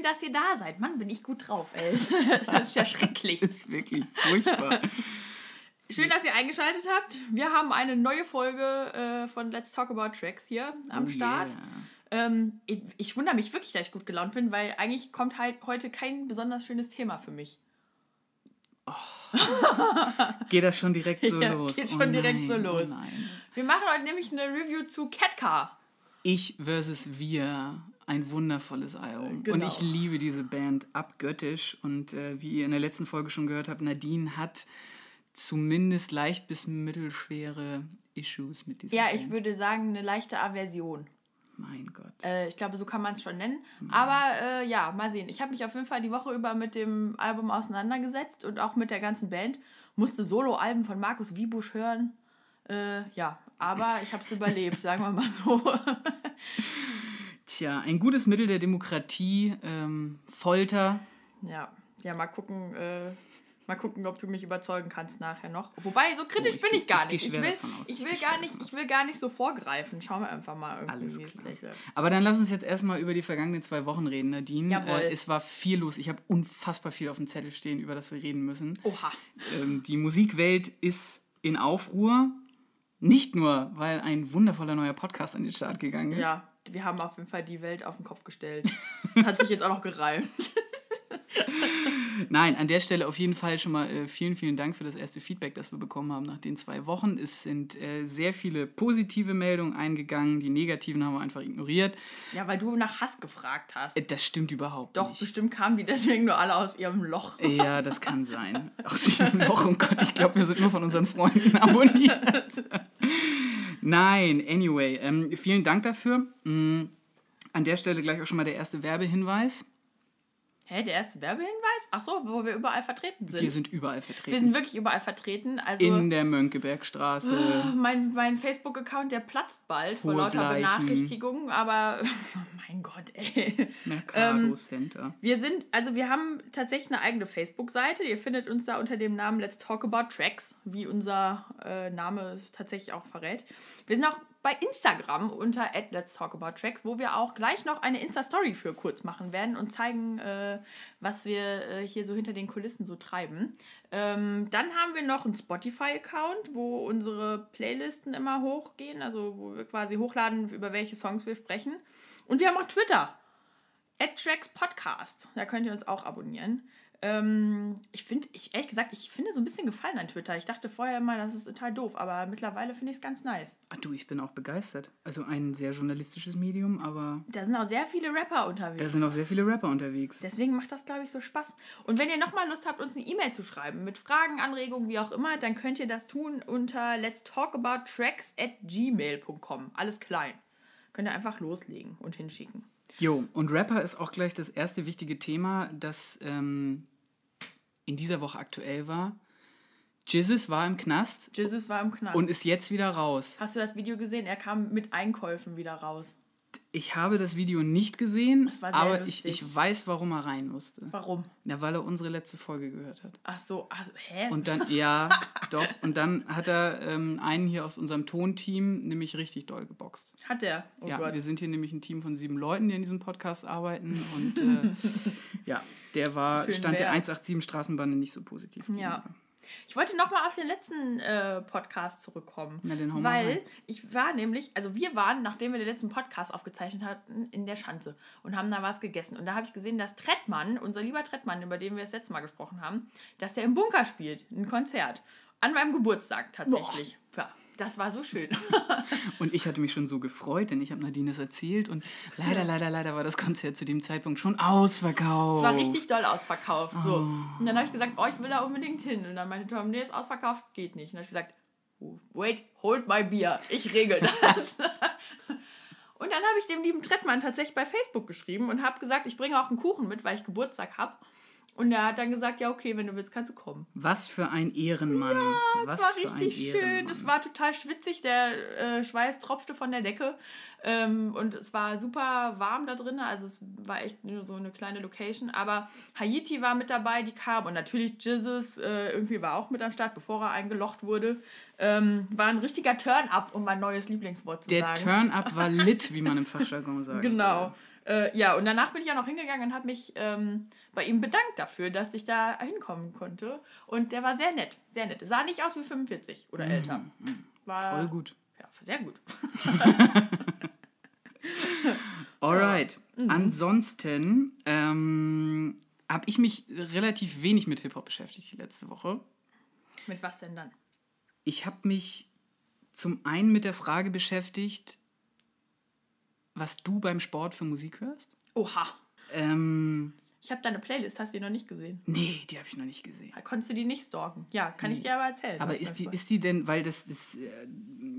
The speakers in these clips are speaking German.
Schön, dass ihr da seid. Mann, bin ich gut drauf, ey. Das ist ja schrecklich. Das ist wirklich furchtbar. Schön, dass ihr eingeschaltet habt. Wir haben eine neue Folge äh, von Let's Talk About Tracks hier am Oh Start. yeah. Ähm, ich, ich wundere mich wirklich, dass ich gut gelaunt bin, weil eigentlich kommt halt heute kein besonders schönes Thema für mich. Geht das schon direkt so Ja, los? geht schon direkt so nein, los. Oh nein. Wir machen heute nämlich eine Review zu Catcar. Ich versus wir, ein wundervolles Album. Genau. Und ich liebe diese Band abgöttisch. Und äh, wie ihr in der letzten Folge schon gehört habt, Nadine hat zumindest leicht bis mittelschwere Issues mit dieser Ja, Band. ich würde sagen, eine leichte Aversion. Mein Gott. Äh, ich glaube, so kann man es schon nennen. Aber äh, ja, mal sehen. Ich habe mich auf jeden Fall die Woche über mit dem Album auseinandergesetzt und auch mit der ganzen Band. Musste Solo-Alben von Markus Wiebusch hören. Äh, ja, aber ich habe es überlebt, sagen wir mal so. Tja, ein gutes Mittel der Demokratie, ähm, Folter. ja, ja, mal gucken. Äh, Mal gucken, ob du mich überzeugen kannst nachher noch. Wobei, so kritisch Oh, ich bin ich gar ich nicht. Ich will, aus. ich will gar nicht, ich will gar nicht so vorgreifen. Schauen wir einfach mal irgendwie, Alles klar. Aber dann lass uns jetzt erstmal über die vergangenen zwei Wochen reden, Nadine. Jawohl. Äh, es war viel los. Ich habe unfassbar viel auf dem Zettel stehen, über das wir reden müssen. Oha. Ähm, die Musikwelt ist in Aufruhr. Nicht nur, weil ein wundervoller neuer Podcast an den Start gegangen ist. Ja, wir haben auf jeden Fall die Welt auf den Kopf gestellt. Das hat sich jetzt auch noch gereimt. Nein, an der Stelle auf jeden Fall schon mal äh, vielen, vielen Dank für das erste Feedback, das wir bekommen haben nach den zwei Wochen. Es sind äh, sehr viele positive Meldungen eingegangen. Die negativen haben wir einfach ignoriert. Ja, weil du nach Hass gefragt hast. Äh, das stimmt überhaupt Doch, nicht. bestimmt kamen die deswegen nur alle aus ihrem Loch. Ja, das kann sein. Aus diesem Loch, oh Gott, ich glaube, wir sind nur von unseren Freunden abonniert. Nein, anyway, ähm, vielen Dank dafür. Mm, an der Stelle gleich auch schon mal der erste Werbehinweis. Hä, der erste Werbehinweis? Ach so, wo wir überall vertreten sind. Wir sind überall vertreten. Wir sind wirklich überall vertreten. Also in der Mönckebergstraße. mein, mein Facebook-Account, der platzt bald vor lauter. Benachrichtigungen, aber mein Gott, ey. Mercado Ähm, Center. Wir sind, also wir haben tatsächlich eine eigene Facebook-Seite. Ihr findet uns da unter dem Namen Let's Talk About Tracks, wie unser äh, Name es tatsächlich auch verrät. Wir sind auch bei Instagram unter Let's Talk About Tracks, wo wir auch gleich noch eine Insta-Story für kurz machen werden und zeigen, äh, was wir äh, hier so hinter den Kulissen so treiben. Ähm, dann haben wir noch einen Spotify-Account, wo unsere Playlisten immer hochgehen, also wo wir quasi hochladen, über welche Songs wir sprechen. Und wir haben auch Twitter. AdTracks Podcast. Da könnt ihr uns auch abonnieren. Ähm, ich finde, ich, ehrlich gesagt, ich finde so ein bisschen Gefallen an Twitter. Ich dachte vorher immer, das ist total doof, aber mittlerweile finde ich es ganz nice. Ah, du, ich bin auch begeistert. Also ein sehr journalistisches Medium, aber Da sind auch sehr viele Rapper unterwegs. da sind auch sehr viele Rapper unterwegs. Deswegen macht das, glaube ich, so Spaß. Und wenn ihr nochmal Lust habt, uns eine E-Mail zu schreiben mit Fragen, Anregungen, wie auch immer, dann könnt ihr das tun unter let's talk about tracks at gmail.com. Alles klein. Könnt ihr einfach loslegen und hinschicken. Jo, und Rapper ist auch gleich das erste wichtige Thema, das ähm, in dieser Woche aktuell war. Jizzes war im Knast Jesus war im Knast. und ist jetzt wieder raus. Hast du das Video gesehen? Er kam mit Einkäufen wieder raus. Ich habe das Video nicht gesehen, aber ich, lustig. ich weiß, warum er rein musste. Warum? Na, weil er unsere letzte Folge gehört hat. Ach so, also, hä? Und dann, ja, doch. Und dann hat er ähm, einen hier aus unserem Tonteam nämlich richtig doll geboxt. Hat er? Oh ja, Gott. wir sind hier nämlich ein Team von sieben Leuten, die in diesem Podcast arbeiten. Und äh, ja, der war, Schön stand der wär's. 187 Straßenbahn nicht so positiv. Ja. gegenüber. Ich wollte nochmal auf den letzten äh, Podcast zurückkommen. Na, den weil ich war nämlich, also wir waren, nachdem wir den letzten Podcast aufgezeichnet hatten, in der Schanze und haben da was gegessen. Und da habe ich gesehen, dass Trettmann, unser lieber Trettmann, über den wir das letzte Mal gesprochen haben, dass der im Bunker spielt, ein Konzert. An meinem Geburtstag tatsächlich. Ja, das war so schön. Und ich hatte mich schon so gefreut, denn ich habe Nadine das erzählt. Und leider, leider, leider war das Konzert zu dem Zeitpunkt schon ausverkauft. Es war richtig doll ausverkauft. So. Oh. Und dann habe ich gesagt, oh, ich will da unbedingt hin. Und dann meinte Tom, nee, ist ausverkauft, geht nicht. Und dann habe ich gesagt, wait, hold my beer. Ich regel das. und dann habe ich dem lieben Trettmann tatsächlich bei Facebook geschrieben und habe gesagt, ich bringe auch einen Kuchen mit, weil ich Geburtstag habe. Und er hat dann gesagt, ja, okay, wenn du willst, kannst du kommen. Was für ein Ehrenmann. Was Es war für richtig ein schön. Es war total schwitzig. Der äh, Schweiß tropfte von der Decke. Ähm, und es war super warm da drin. Also es war echt nur so eine kleine Location. Aber Haiti war mit dabei, die kam. Und natürlich Jizzes äh, irgendwie war auch mit am Start, bevor er eingelocht wurde. Ähm, war ein richtiger Turn-up, um mein neues Lieblingswort zu Der sagen. Turn-up war lit, wie man im Fachjargon sagt. Genau. Äh, ja, und danach bin ich auch noch hingegangen und habe mich ähm, bei ihm bedankt dafür, dass ich da hinkommen konnte. Und der war sehr nett, sehr nett. Sah nicht aus wie 45 oder älter. War, Voll gut. Ja, sehr gut. Alright. Mhm. Ansonsten ähm, habe ich mich relativ wenig mit Hip-Hop beschäftigt die letzte Woche. Mit was denn dann? Ich habe mich zum einen mit der Frage beschäftigt, was du beim Sport für Musik hörst. Oha. Ähm, Ich habe deine Playlist, hast du die noch nicht gesehen? nee, die habe ich noch nicht gesehen. Konntest du die nicht stalken? Ja, kann ich dir aber erzählen. Aber ist die, ist die denn, weil das, das äh,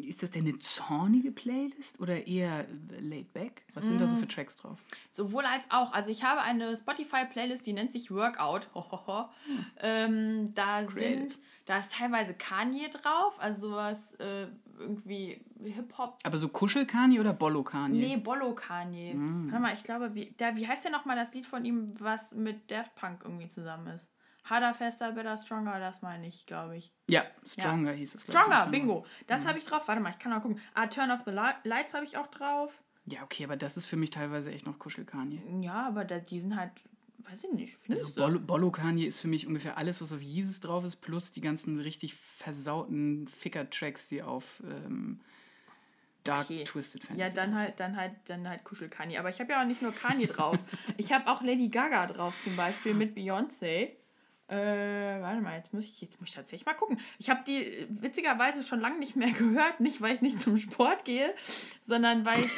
ist das denn eine zornige Playlist oder eher laid back? Was sind da Mm. so für Tracks drauf? Sowohl als auch. Also ich habe eine Spotify-Playlist, die nennt sich Workout. Hohoho. Ähm, da Credit. sind, da ist teilweise Kanye drauf, also sowas äh, irgendwie Hip-Hop. Aber so Kuschelkani oder Bollo-Kani? Nee, Bollo Kanye. Warte mal, ich glaube, wie, der, wie heißt denn nochmal das Lied von ihm, was mit Daft Punk irgendwie zusammen ist? Harder, faster, better, stronger, das meine ich, glaube ich. Ja, Stronger hieß es. ich, Stronger, von- bingo. Das habe ich drauf. Warte mal, ich kann mal gucken. Ah, Turn off the Li Lights habe ich auch drauf. Ja, okay, aber das ist für mich teilweise echt noch Kuschelkani. Ja, aber da, die sind halt, weiß ich nicht. Findest Also du? Bollo, Bollo Kanye ist für mich ungefähr alles, was auf Jesus drauf ist, plus die ganzen richtig versauten Ficker-Tracks, die auf ähm, Dark Okay. Twisted Fantasy Ja, dann halt, dann halt, dann halt Kuschel Kanye. Aber ich habe ja auch nicht nur Kanye drauf. Ich habe auch Lady Gaga drauf zum Beispiel mit Beyoncé. Äh, warte mal, jetzt muss ich, jetzt muss ich tatsächlich mal gucken. Ich habe die äh, witzigerweise schon lange nicht mehr gehört, nicht weil ich nicht zum Sport gehe, sondern weil ich,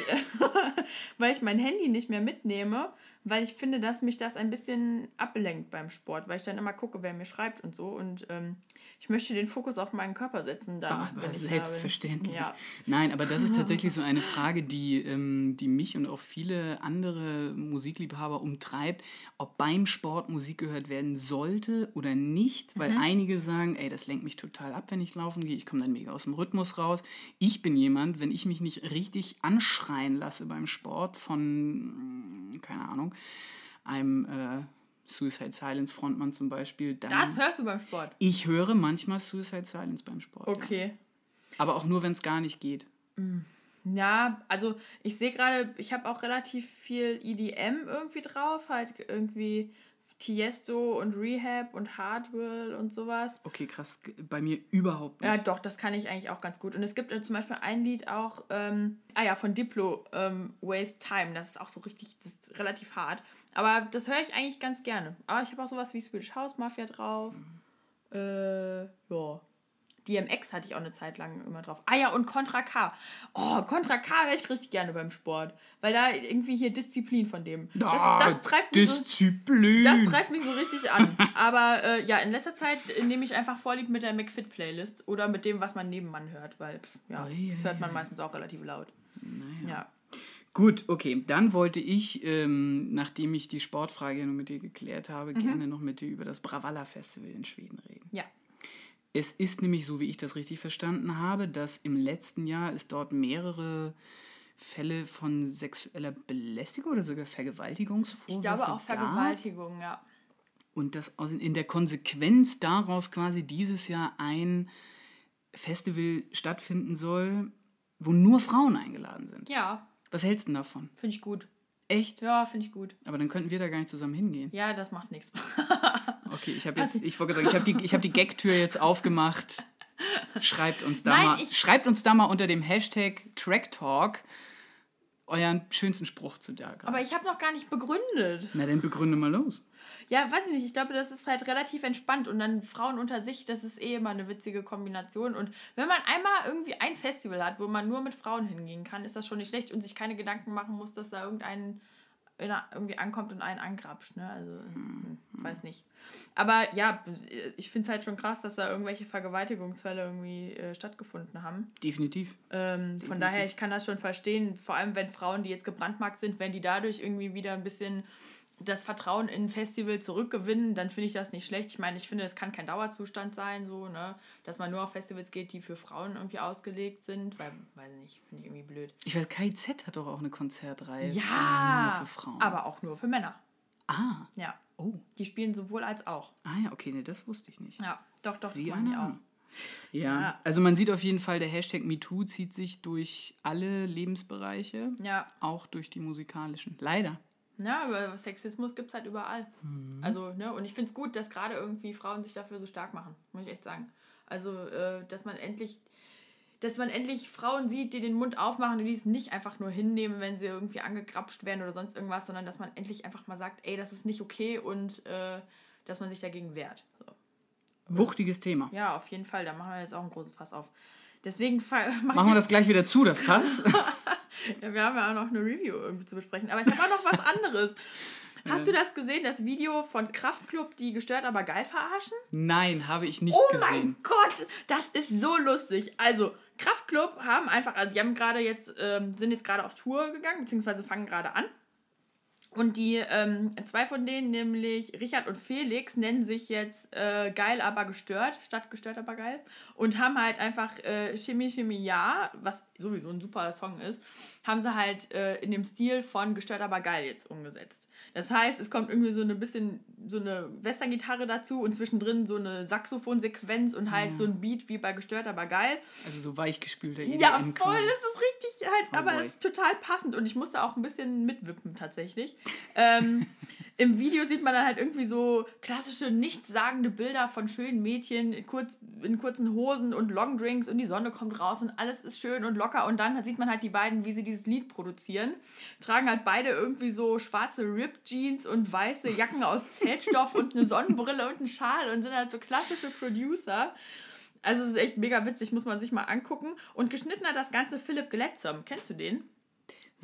weil ich mein Handy nicht mehr mitnehme, weil ich finde, dass mich das ein bisschen ablenkt beim Sport, weil ich dann immer gucke, wer mir schreibt und so. Und ähm, ich möchte den Fokus auf meinen Körper setzen. Dann, Ah, wenn ich da selbstverständlich. Ja. Nein, aber das ist tatsächlich so eine Frage, die, ähm, die mich und auch viele andere Musikliebhaber umtreibt, ob beim Sport Musik gehört werden sollte oder nicht, weil einige sagen, ey, das lenkt mich total ab, wenn ich laufen gehe, ich komme dann mega aus dem Rhythmus raus. Ich bin jemand, wenn ich mich nicht richtig anschreien lasse beim Sport von, keine Ahnung, einem äh, Suicide Silence Frontmann zum Beispiel, dann... Das hörst du beim Sport. ich höre manchmal Suicide Silence beim Sport. Ja. Okay. Aber auch nur, wenn es gar nicht geht. Ja, also ich sehe gerade, ich habe auch relativ viel EDM irgendwie drauf, halt irgendwie Tiesto und Rehab und Hardwell und sowas. Okay, krass. Bei mir überhaupt nicht. Ja, doch, das kann ich eigentlich auch ganz gut. Und es gibt äh, zum Beispiel ein Lied auch, ähm, ah ja, von Diplo, ähm, Waste Time. Das ist auch so richtig, das ist relativ hart. Aber das höre ich eigentlich ganz gerne. Aber ich habe auch sowas wie Swedish House Mafia drauf. Äh, ja. DMX hatte ich auch eine Zeit lang immer drauf. Ah ja, und Contra K. Oh, Contra K höre ich richtig gerne beim Sport. Weil da irgendwie hier Disziplin von dem. Das, das treibt mich so, Disziplin. das treibt mich so richtig an. Aber äh, ja, in letzter Zeit nehme ich einfach Vorlieb mit der McFit-Playlist oder mit dem, was man nebenan hört, weil ja, Ui, das hört man meistens auch relativ laut. Ja. Gut, okay. Dann wollte ich, ähm, nachdem ich die Sportfrage ja nur mit dir geklärt habe, Mhm. gerne noch mit dir über das Bravalla Festival in Schweden reden. Ja. Es ist nämlich so, wie ich das richtig verstanden habe, dass im letzten Jahr es dort mehrere Fälle von sexueller Belästigung oder sogar Vergewaltigungsvorwürfe Ich glaube auch gab. Vergewaltigung, ja. Und dass aus, in der Konsequenz daraus quasi dieses Jahr ein Festival stattfinden soll, wo nur Frauen eingeladen sind. Ja, Was hältst du denn davon? finde ich gut. Echt? Ja, finde ich gut. Aber dann könnten wir da gar nicht zusammen hingehen. Ja, das macht nichts. Okay, ich habe jetzt, ich wollte sagen, ich habe die, ich hab die Gag-Tür jetzt aufgemacht. Schreibt uns da Nein, mal, schreibt uns da mal unter dem Hashtag Tracktalk euren schönsten Spruch zu da. Aber ich habe noch gar nicht begründet. Na, dann begründe mal los. Ja, weiß ich nicht. Ich glaube, das ist halt relativ entspannt und dann Frauen unter sich, das ist eh immer eine witzige Kombination. Und wenn man einmal irgendwie ein Festival hat, wo man nur mit Frauen hingehen kann, ist das schon nicht schlecht und sich keine Gedanken machen muss, dass da irgendein irgendwie ankommt und einen angrapscht. Ne? Also, hm, weiß nicht. Aber ja, ich finde es halt schon krass, dass da irgendwelche Vergewaltigungsfälle irgendwie äh, stattgefunden haben. Definitiv. Ähm, von daher, ich kann das schon verstehen, vor allem wenn Frauen, die jetzt gebrandmarkt sind, wenn die dadurch irgendwie wieder ein bisschen das Vertrauen in ein Festival zurückgewinnen, dann finde ich das nicht schlecht. Ich meine, ich finde, es kann kein Dauerzustand sein, so, ne, dass man nur auf Festivals geht, die für Frauen irgendwie ausgelegt sind, weil, weiß nicht, finde ich irgendwie blöd. Ich weiß, KIZ hat doch auch eine Konzertreihe Ja, nur für Frauen. aber auch nur für Männer. ah, Ja, oh. die spielen sowohl als auch. Ah ja, okay, nee, das wusste ich nicht. Ja, doch, doch, Sieh das machen die auch. Ja. Ja. also man sieht auf jeden Fall, der Hashtag MeToo zieht sich durch alle Lebensbereiche, Ja. auch durch die musikalischen. Leider. Ja, aber Sexismus gibt es halt überall. Mhm. Also, ne, und ich finde es gut, dass gerade irgendwie Frauen sich dafür so stark machen, muss ich echt sagen. Also, äh, dass man endlich, dass man endlich Frauen sieht, die den Mund aufmachen und die es nicht einfach nur hinnehmen, wenn sie irgendwie angekrapscht werden oder sonst irgendwas, sondern dass man endlich einfach mal sagt, ey, das ist nicht okay und äh, dass man sich dagegen wehrt. So. Wuchtiges Thema. Ja, auf jeden Fall, da machen wir jetzt auch einen großen Fass auf. Deswegen Machen wir das gleich wieder zu, das Fass. Ja, wir haben ja auch noch eine Review irgendwie zu besprechen. Aber ich habe auch noch was anderes. Hast du das gesehen, das Video von Kraftklub, die gestört aber geil verarschen? Nein, habe ich nicht Oh gesehen. mein Gott, das ist so lustig. Also, Kraftklub haben einfach, also die haben gerade jetzt, ähm, sind jetzt gerade auf Tour gegangen, beziehungsweise fangen gerade an. Und die ähm, zwei von denen, nämlich Richard und Felix, nennen sich jetzt äh, geil, aber gestört, statt gestört, aber geil. Und haben halt einfach äh, Chemie, Chemie, ja, was sowieso ein super Song ist, haben sie halt äh, in dem Stil von gestört, aber geil jetzt umgesetzt. Das heißt, es kommt irgendwie so eine bisschen so eine Western-Gitarre dazu und zwischendrin so eine Saxophonsequenz und halt so ein Beat wie bei gestört, aber geil. Also so weichgespülter Ja, EDM voll, quasi. das ist richtig halt, Oh aber boy. es ist total passend und ich musste auch ein bisschen mitwippen tatsächlich. Ähm, Im Video sieht man dann halt irgendwie so klassische, nichtssagende Bilder von schönen Mädchen in, kurz, in kurzen Hosen und Longdrinks und die Sonne kommt raus und alles ist schön und locker und dann sieht man halt die beiden, wie sie dieses Lied produzieren. Tragen halt beide irgendwie so schwarze Rip-Jeans und weiße Jacken aus Zeltstoff und eine Sonnenbrille und einen Schal und sind halt so klassische Producer. Also es ist echt mega witzig, muss man sich mal angucken. Und geschnitten hat das Ganze Philipp Gletzer. Kennst du den?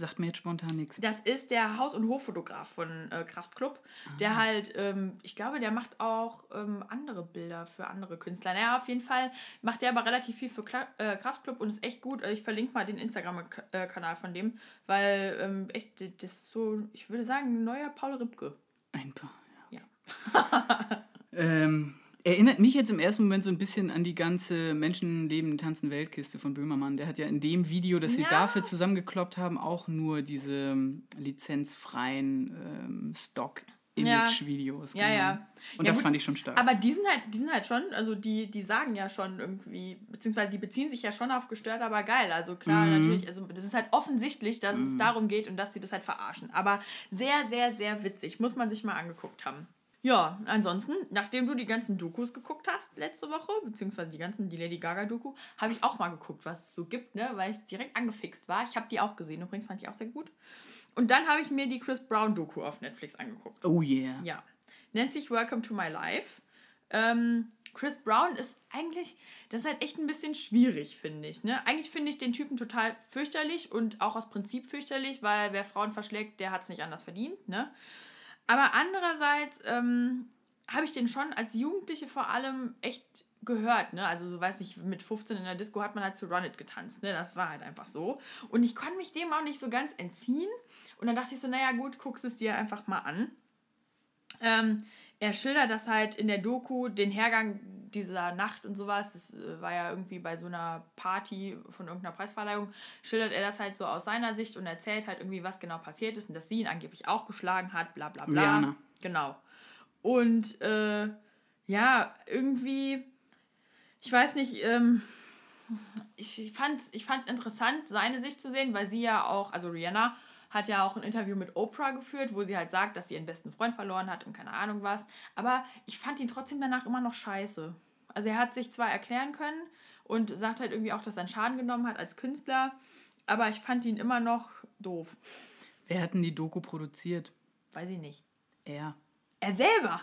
Sagt mir jetzt spontan nichts. Das ist der Haus- und Hoffotograf von äh, Kraftklub. Der halt, ähm, ich glaube, der macht auch ähm, andere Bilder für andere Künstler. Naja, auf jeden Fall macht der aber relativ viel für Kla äh, Kraftklub und ist echt gut. Ich verlinke mal den Instagram-Kanal von dem, weil ähm, echt, das ist so, ich würde sagen, ein neuer Paul Ripke. Ein paar. Ja. Ähm, erinnert mich jetzt im ersten Moment so ein bisschen an die ganze Menschenleben tanzen Weltkiste von Böhmermann. Der hat ja in dem Video, das sie Ja. dafür zusammengekloppt haben, auch nur diese ähm, lizenzfreien ähm, Stock-Image-Videos. Ja, ja. Und Ja, das gut. fand ich schon stark. Aber die sind halt, die sind halt schon, also die, die sagen ja schon irgendwie, beziehungsweise die beziehen sich ja schon auf gestört, aber geil. Also klar, Mhm. natürlich, also das ist halt offensichtlich, dass es darum geht und dass sie das halt verarschen. Aber sehr, sehr, sehr witzig. Muss man sich mal angeguckt haben. Ja, ansonsten, nachdem du die ganzen Dokus geguckt hast letzte Woche, beziehungsweise die ganzen, die Lady Gaga-Doku, habe ich auch mal geguckt, was es so gibt, ne? Weil ich direkt angefixt war. Ich habe die auch gesehen, übrigens fand ich auch sehr gut. Und dann habe ich mir die Chris Brown-Doku auf Netflix angeguckt. oh yeah. Ja. Nennt sich Welcome to My Life. Ähm, Chris Brown ist eigentlich, das ist halt echt ein bisschen schwierig, finde ich. Ne? Eigentlich finde ich den Typen total fürchterlich und auch aus Prinzip fürchterlich, weil wer Frauen verschlägt, der hat es nicht anders verdient. Ne? Aber andererseits ähm, habe ich den schon als Jugendliche vor allem echt gehört, ne? Also so weiß nicht, mit 15 in der Disco hat man halt zu Run It getanzt, ne? Das war halt einfach so. Und ich konnte mich dem auch nicht so ganz entziehen. Und dann dachte ich so, naja gut, guckst es dir einfach mal an. Ähm, er schildert das halt in der Doku, den Hergang dieser Nacht und sowas. Das äh, war ja irgendwie bei so einer Party von irgendeiner Preisverleihung. Schildert er das halt so aus seiner Sicht und erzählt halt irgendwie, was genau passiert ist und dass sie ihn angeblich auch geschlagen hat, bla bla bla. Rihanna. Genau. Und äh, ja, irgendwie, ich weiß nicht, ähm, ich fand es ich fand's interessant, seine Sicht zu sehen, weil sie ja auch, also Rihanna hat ja auch ein Interview mit Oprah geführt, wo sie halt sagt, dass sie ihren besten Freund verloren hat und keine Ahnung was. Aber ich fand ihn trotzdem danach immer noch scheiße. Also er hat sich zwar erklären können und sagt halt irgendwie auch, dass er einen Schaden genommen hat als Künstler, aber ich fand ihn immer noch doof. Wer hat denn die Doku produziert? Weiß ich nicht. Er. Er selber?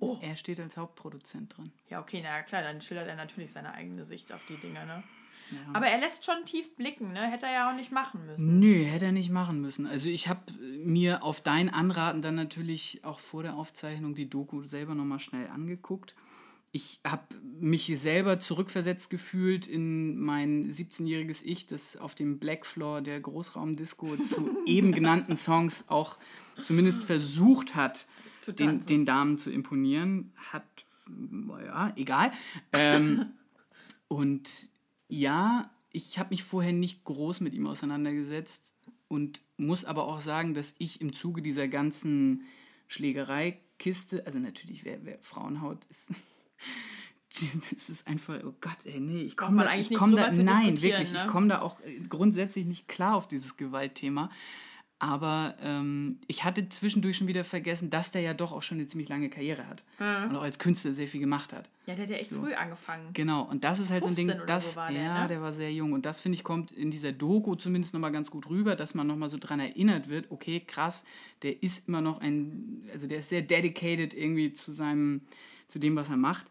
Oh. Er steht als Hauptproduzent drin. Ja, okay, na klar, dann schildert er natürlich seine eigene Sicht auf die Dinge, ne? Ja. Aber er lässt schon tief blicken, ne? Hätte er ja auch nicht machen müssen. Nö, hätte er nicht machen müssen. Also ich habe mir auf dein Anraten dann natürlich auch vor der Aufzeichnung die Doku selber nochmal schnell angeguckt. Ich habe mich selber zurückversetzt gefühlt in mein 17-jähriges Ich, das auf dem Black Floor der Großraumdisco zu eben genannten Songs auch zumindest versucht hat, den, den Damen zu imponieren. Hat, naja, egal. Ähm, und ja, ich habe mich vorher nicht groß mit ihm auseinandergesetzt und muss aber auch sagen, dass ich im Zuge dieser ganzen Schlägereikiste, also natürlich, wer, wer Frauenhaut ist, das ist einfach, oh Gott, ey, nee, ich komme da, eigentlich ich komm da, nein, wirklich, ich ne? komme da auch grundsätzlich nicht klar auf dieses Gewaltthema. Aber ähm, ich hatte zwischendurch schon wieder vergessen, dass der ja doch auch schon eine ziemlich lange Karriere hat. Und auch als Künstler sehr viel gemacht hat. Ja, der hat ja echt früh angefangen. Genau, und das ist halt so ein Ding, 15 oder das, so der, ja, ne? der war sehr jung. Und das, finde ich, kommt in dieser Doku zumindest nochmal ganz gut rüber, dass man nochmal so dran erinnert wird, okay, krass, der ist immer noch ein, also der ist sehr dedicated irgendwie zu seinem, zu dem, was er macht,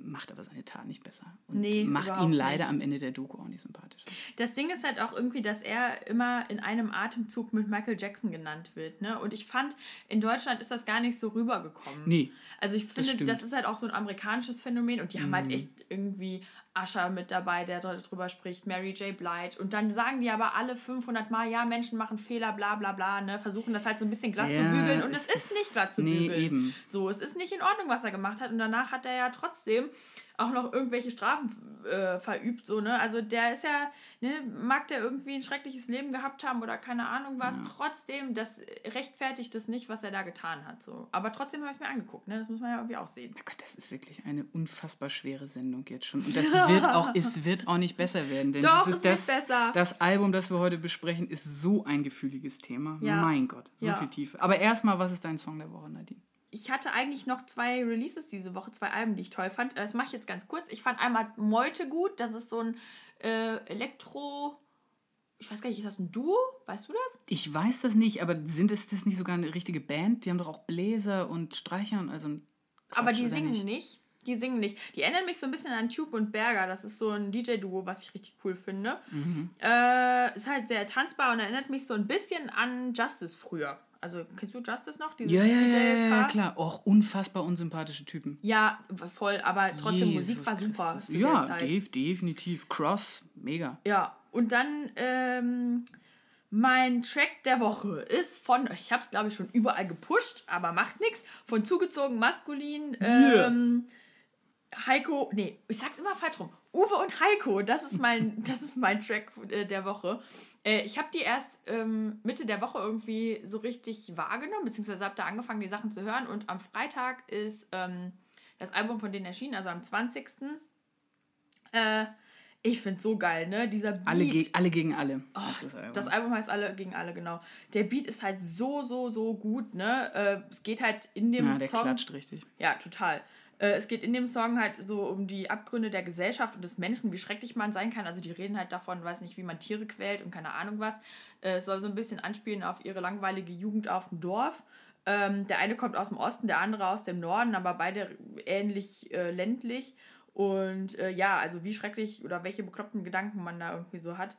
macht aber seine Tat nicht besser. Und Nee, macht ihn leider nicht. am Ende der Doku auch nicht sympathisch. Das Ding ist halt auch irgendwie, dass er immer in einem Atemzug mit Michael Jackson genannt wird. Ne? Und ich fand, in Deutschland ist das gar nicht so rübergekommen. Nee. Also ich finde. Mhm. das, ist halt auch so ein amerikanisches Phänomen und die haben halt echt irgendwie Usher mit dabei, der darüber spricht, Mary J. Blige. Und dann sagen die aber alle 500 Mal, ja, Menschen machen Fehler, bla bla bla, ne? versuchen das halt so ein bisschen glatt zu Ja, bügeln. Und es es, ist ist- nicht glatt zu nee, bügeln. eben. So, es ist nicht in Ordnung, was er gemacht hat. Und danach hat er ja trotzdem auch noch irgendwelche Strafen äh, verübt. So, ne? Also der ist ja, ne, mag der irgendwie ein schreckliches Leben gehabt haben oder keine Ahnung was. Trotzdem, das rechtfertigt das nicht, was er da getan hat. So. Aber trotzdem habe ich es mir angeguckt. Ne? Das muss man ja irgendwie auch sehen. Oh Gott, das ist wirklich eine unfassbar schwere Sendung jetzt schon. Und das wird auch, es wird auch nicht besser werden. Denn Doch, dieses, es wird das, besser. Das Album, das wir heute besprechen, ist so ein gefühliges Thema. Ja. Mein Gott, so Ja. viel Tiefe. Aber erstmal, was ist dein Song der Woche, Nadine? Ich hatte eigentlich noch zwei Releases diese Woche, zwei Alben, die ich toll fand. Das mache ich jetzt ganz kurz. Ich fand einmal Meute gut. Das ist so ein äh, Elektro. Ich weiß gar nicht, ist das ein Duo? Weißt du das? Ich weiß das nicht, aber sind es das nicht sogar eine richtige Band? Die haben doch auch Bläser und Streicher und also ein Quatsch, Aber die singen nicht? Die singen nicht. Die erinnern mich so ein bisschen an Tube und Berger. Das ist so ein DJ-Duo, was ich richtig cool finde. Mhm. Äh, ist halt sehr tanzbar und erinnert mich so ein bisschen an Justice früher. Also, kennst du Justice noch? Dieses Ja, ja, ja, ja, klar. Auch unfassbar unsympathische Typen. Ja, voll, aber trotzdem Jesus Musik war super. Christus. Ja, def, definitiv. Cross, mega. Ja, und dann ähm, mein Track der Woche ist von, ich habe es glaube ich schon überall gepusht, aber macht nichts, von zugezogen maskulin. Yeah. Ähm, Heiko, nee, ich sag's immer falsch rum. Uwe und Heiko, das ist mein, das ist mein Track äh, der Woche. Äh, ich habe die erst ähm, Mitte der Woche irgendwie so richtig wahrgenommen, beziehungsweise habe da angefangen, die Sachen zu hören. Und am Freitag ist ähm, das Album von denen erschienen, also am 20. Äh, ich find's so geil, ne? Dieser Beat. Alle, ge alle gegen alle. das ist Album. Das Album heißt Alle gegen alle, genau. Der Beat ist halt so, so, so gut, ne? Äh, es geht halt in dem ja, der Song. klatscht richtig. Ja, total. Äh, es geht in dem Song halt so um die Abgründe der Gesellschaft und des Menschen, wie schrecklich man sein kann. Also die reden halt davon, weiß nicht, wie man Tiere quält und keine Ahnung was. Äh, es soll so ein bisschen anspielen auf ihre langweilige Jugend auf dem Dorf. Ähm, der eine kommt aus dem Osten, der andere aus dem Norden, aber beide ähnlich äh, ländlich. Und ja, also wie schrecklich oder welche bekloppten Gedanken man da irgendwie so hat.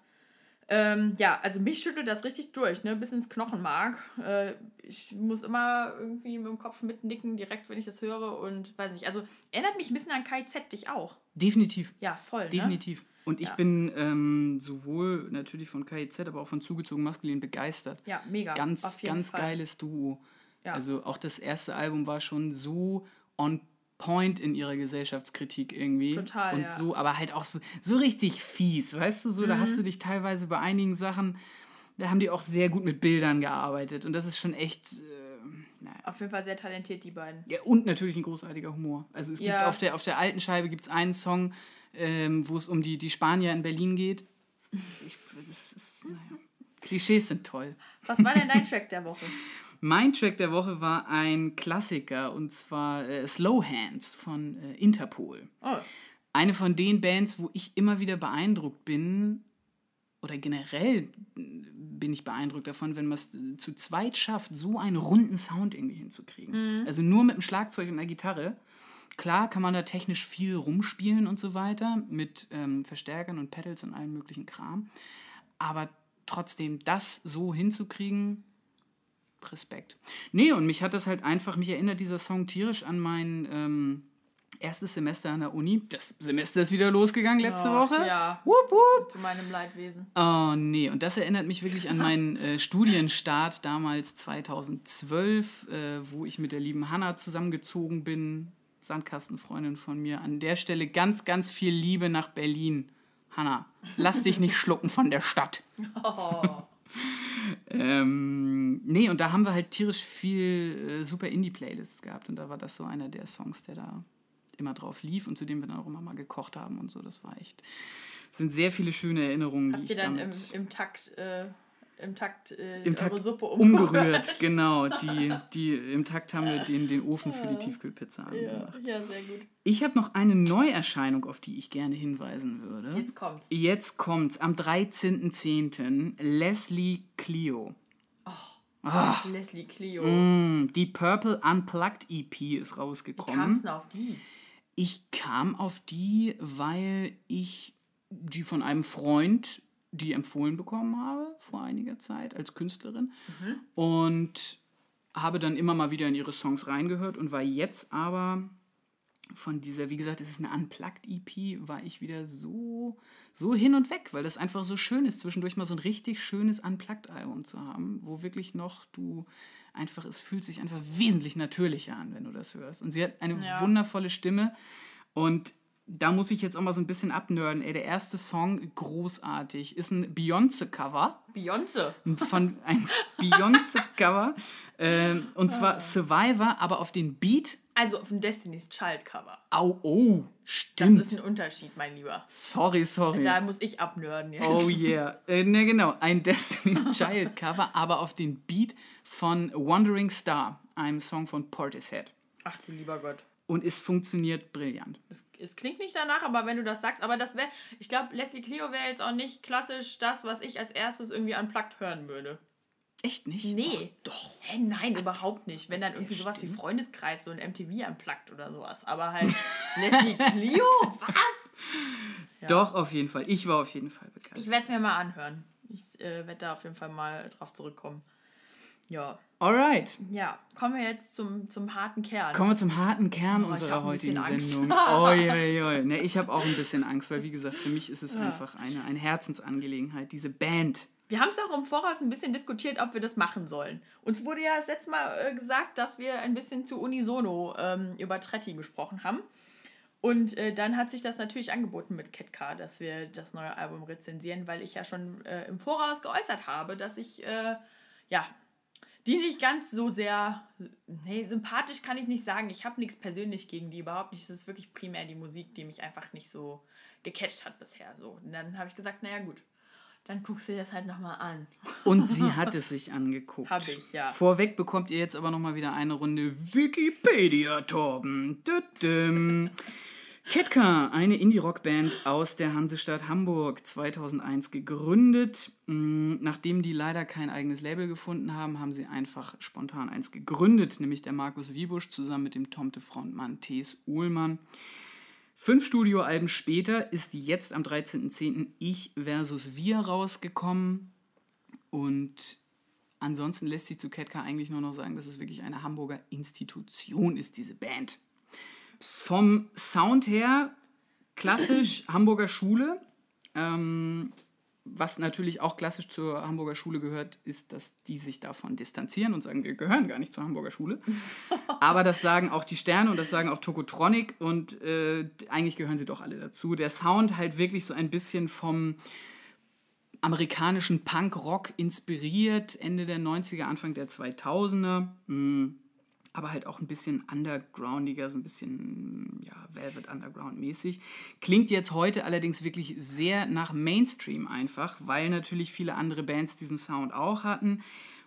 Ähm, ja, also mich schüttelt das richtig durch, ne? Bis ins Knochenmark. Äh, ich muss immer irgendwie mit dem Kopf mitnicken, direkt, wenn ich das höre. Und weiß nicht, also erinnert mich ein bisschen an KZ, dich auch. Definitiv. Ja, voll. Ne? Definitiv. Und ich Ja. bin ähm, sowohl natürlich von KIZ, aber auch von zugezogen maskulin begeistert. Ja, mega. Ganz, ganz Fall. geiles Duo. Ja. Also auch das erste Album war schon so on point in ihrer Gesellschaftskritik irgendwie. Total, Und ja. so, aber halt auch so, so richtig fies, weißt du, so, da Mhm. hast du dich teilweise bei einigen Sachen, da haben die auch sehr gut mit Bildern gearbeitet. Und das ist schon echt, äh, naja. Auf jeden Fall sehr talentiert, die beiden. Ja, und natürlich ein großartiger Humor. Also es gibt Ja. auf der, auf der alten Scheibe gibt es einen Song, ähm, wo es um die, die Spanier in Berlin geht. Ich, das ist, naja. Klischees sind toll. Was war denn dein Track der Woche? Mein Track der Woche war ein Klassiker und zwar äh, Slow Hands von äh, Interpol. Oh, Eine von den Bands, wo ich immer wieder beeindruckt bin, oder generell bin ich beeindruckt davon, wenn man es zu zweit schafft, so einen runden Sound irgendwie hinzukriegen. Also nur mit dem Schlagzeug und der Gitarre. Klar kann man da technisch viel rumspielen und so weiter, mit ähm, Verstärkern und Pedals und allem möglichen Kram. Aber trotzdem das so hinzukriegen, Respekt. Nee, und mich hat das halt einfach, mich erinnert dieser Song tierisch an mein ähm, erstes Semester an der Uni. Das Semester ist wieder losgegangen letzte Oh, Woche. ja. Wupp, wupp. zu meinem Leidwesen. Oh nee, und das erinnert mich wirklich an meinen äh, Studienstart damals 2012, äh, wo ich mit der lieben Hanna zusammengezogen bin. Sandkastenfreundin von mir. An der Stelle ganz, ganz viel Liebe nach Berlin. Hanna, lass dich nicht schlucken von der Stadt. ähm, nee, und da haben wir halt tierisch viel äh, super Indie-Playlists gehabt und da war das so einer der Songs, der da immer drauf lief und zu dem wir dann auch immer mal gekocht haben und so. Das war echt. sind sehr viele schöne Erinnerungen, Habt die ihr dann im, im Takt, äh, im Takt, äh, im Takt Suppe umgerührt. Genau, die, die, im Takt haben wir den, den Ofen für die Tiefkühlpizza Ja, angemacht. ja, sehr gut. Ich habe noch eine Neuerscheinung, auf die ich gerne hinweisen würde. Jetzt kommt's. Jetzt kommt's am 13.10. Leslie Clio. Leslie Clio. Mm, die Purple Unplugged EP ist Wie rausgekommen. kam's denn auf die? Ich kam auf die, weil ich die von einem Freund die empfohlen bekommen habe vor einiger Zeit als Künstlerin und habe dann immer mal wieder in ihre Songs reingehört und war jetzt aber von dieser, wie gesagt, es ist eine Unplugged EP, war ich wieder so, so hin und weg, weil das einfach so schön ist, zwischendurch mal so ein richtig schönes Unplugged-Album zu haben, wo wirklich noch du einfach, es fühlt sich einfach wesentlich natürlicher an, wenn du das hörst. Und sie hat eine Ja. wundervolle Stimme und da muss ich jetzt auch mal so ein bisschen abnörden. Ey, der erste Song, großartig, ist ein Beyoncé-Cover Beyoncé. von einem Beyoncé-Cover. Ähm, und zwar Survivor, aber auf den Beat. Also auf dem Destiny's Child Cover. Au, oh, Das stimmt. ist ein Unterschied, mein Lieber. Sorry, sorry. Da muss ich abnörden jetzt. Oh yeah. Äh, ne, genau. Ein Destiny's Child Cover, aber auf den Beat von Wandering Star, einem Song von Portishead. Ach du lieber Gott. Und es funktioniert brillant. Es, es klingt nicht danach, aber wenn du das sagst, aber das wäre, ich glaube, Leslie Clio wäre jetzt auch nicht klassisch das, was ich als erstes irgendwie unplugged hören würde. Echt nicht? Nee. Och, doch. Hä, nein, überhaupt nicht. Wenn dann irgendwie sowas wie Freundeskreis, so ein MTV unplugged oder sowas. Aber halt Leslie Clio? Was? Doch, auf jeden Fall. Ich war auf jeden Fall begeistert. Ich werde es mir mal anhören. Ich äh, werde da auf jeden Fall mal drauf zurückkommen. Ja. Alright. Ja, kommen wir jetzt zum, zum harten Kern. Kommen wir zum harten Kern Oh, unserer heutigen. Sendung. Oi. Ne, ich habe auch ein bisschen Angst, weil wie gesagt, für mich ist es einfach eine, eine Herzensangelegenheit, diese Band. Wir haben es auch im Voraus ein bisschen diskutiert, ob wir das machen sollen. Uns wurde ja das letzte Mal äh, gesagt, dass wir ein bisschen zu unisono ähm, über Tretti gesprochen haben. Und äh, dann hat sich das natürlich angeboten mit Ketka, dass wir das neue Album rezensieren, weil ich ja schon äh, im Voraus geäußert habe, dass ich, äh, ja, die nicht ganz so sehr, nee, sympathisch kann ich nicht sagen. Ich habe nichts persönlich gegen die, überhaupt nicht. Es ist wirklich primär die Musik, die mich einfach nicht so gecatcht hat bisher. So. Und dann habe ich gesagt, naja gut, dann guckst du dir das halt nochmal an. Und sie hat es sich angeguckt. Hab ich, ja. Vorweg bekommt ihr jetzt aber nochmal wieder eine Runde Wikipedia, Ketka, eine Indie-Rock-Band aus der Hansestadt Hamburg, 2001 gegründet. Mm, Nachdem die leider kein eigenes Label gefunden haben, haben sie einfach spontan eins gegründet, nämlich der Markus Wiebusch zusammen mit dem Tomte-Frontmann Thees Uhlmann. Fünf Studioalben später ist jetzt am 13.10. Ich versus Wir rausgekommen. Und ansonsten lässt sich zu Ketka eigentlich nur noch sagen, dass es wirklich eine Hamburger Institution ist, diese Band. Vom Sound her klassisch Hamburger Schule. Ähm, was natürlich auch klassisch zur Hamburger Schule gehört, ist, dass die sich davon distanzieren und sagen, wir gehören gar nicht zur Hamburger Schule. Aber das sagen auch die Sterne und das sagen auch Tokotronic und äh, eigentlich gehören sie doch alle dazu. Der Sound halt wirklich so ein bisschen vom amerikanischen Punk-Rock inspiriert, Ende der 90er, Anfang der 2000er. Mm, aber halt auch ein bisschen undergroundiger, so ein bisschen ja, Velvet Underground mäßig. Klingt jetzt heute allerdings wirklich sehr nach Mainstream einfach, weil natürlich viele andere Bands diesen Sound auch hatten,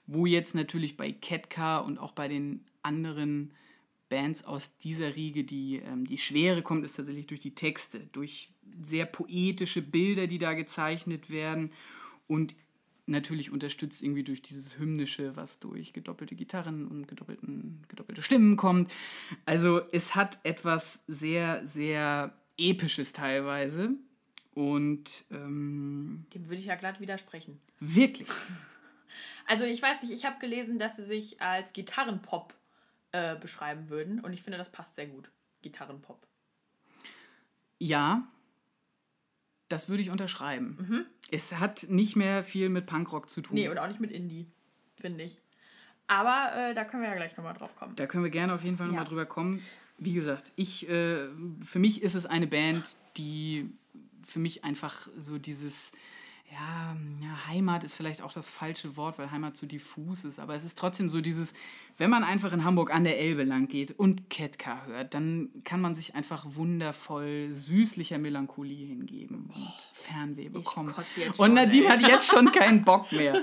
wo jetzt natürlich bei Ketka und auch bei den anderen Bands aus dieser Riege die, ähm, die Schwere kommt, ist tatsächlich durch die Texte, durch sehr poetische Bilder, die da gezeichnet werden und natürlich unterstützt irgendwie durch dieses Hymnische, was durch gedoppelte Gitarren und gedoppelten, gedoppelte Stimmen kommt. Also es hat etwas sehr, sehr Episches teilweise. Und ähm, Dem würde ich ja glatt widersprechen. wirklich. Also ich weiß nicht, ich habe gelesen, dass sie sich als Gitarrenpop äh, beschreiben würden und ich finde, das passt sehr gut. Gitarrenpop. Ja, das würde ich unterschreiben. Es hat nicht mehr viel mit Punkrock zu tun. Nee, und auch nicht mit Indie, finde ich. Aber äh, da können wir ja gleich nochmal drauf kommen. Da können wir gerne auf jeden Fall Ja. nochmal drüber kommen. Wie gesagt, ich, äh, für mich ist es eine Band, die für mich einfach so dieses, ja, ja, Heimat ist vielleicht auch das falsche Wort, weil Heimat zu diffus ist, aber es ist trotzdem so dieses, wenn man einfach in Hamburg an der Elbe lang geht und Ketka hört, dann kann man sich einfach wundervoll süßlicher Melancholie hingeben und Fernweh bekommen. Und Nadine ey. hat jetzt schon keinen Bock mehr.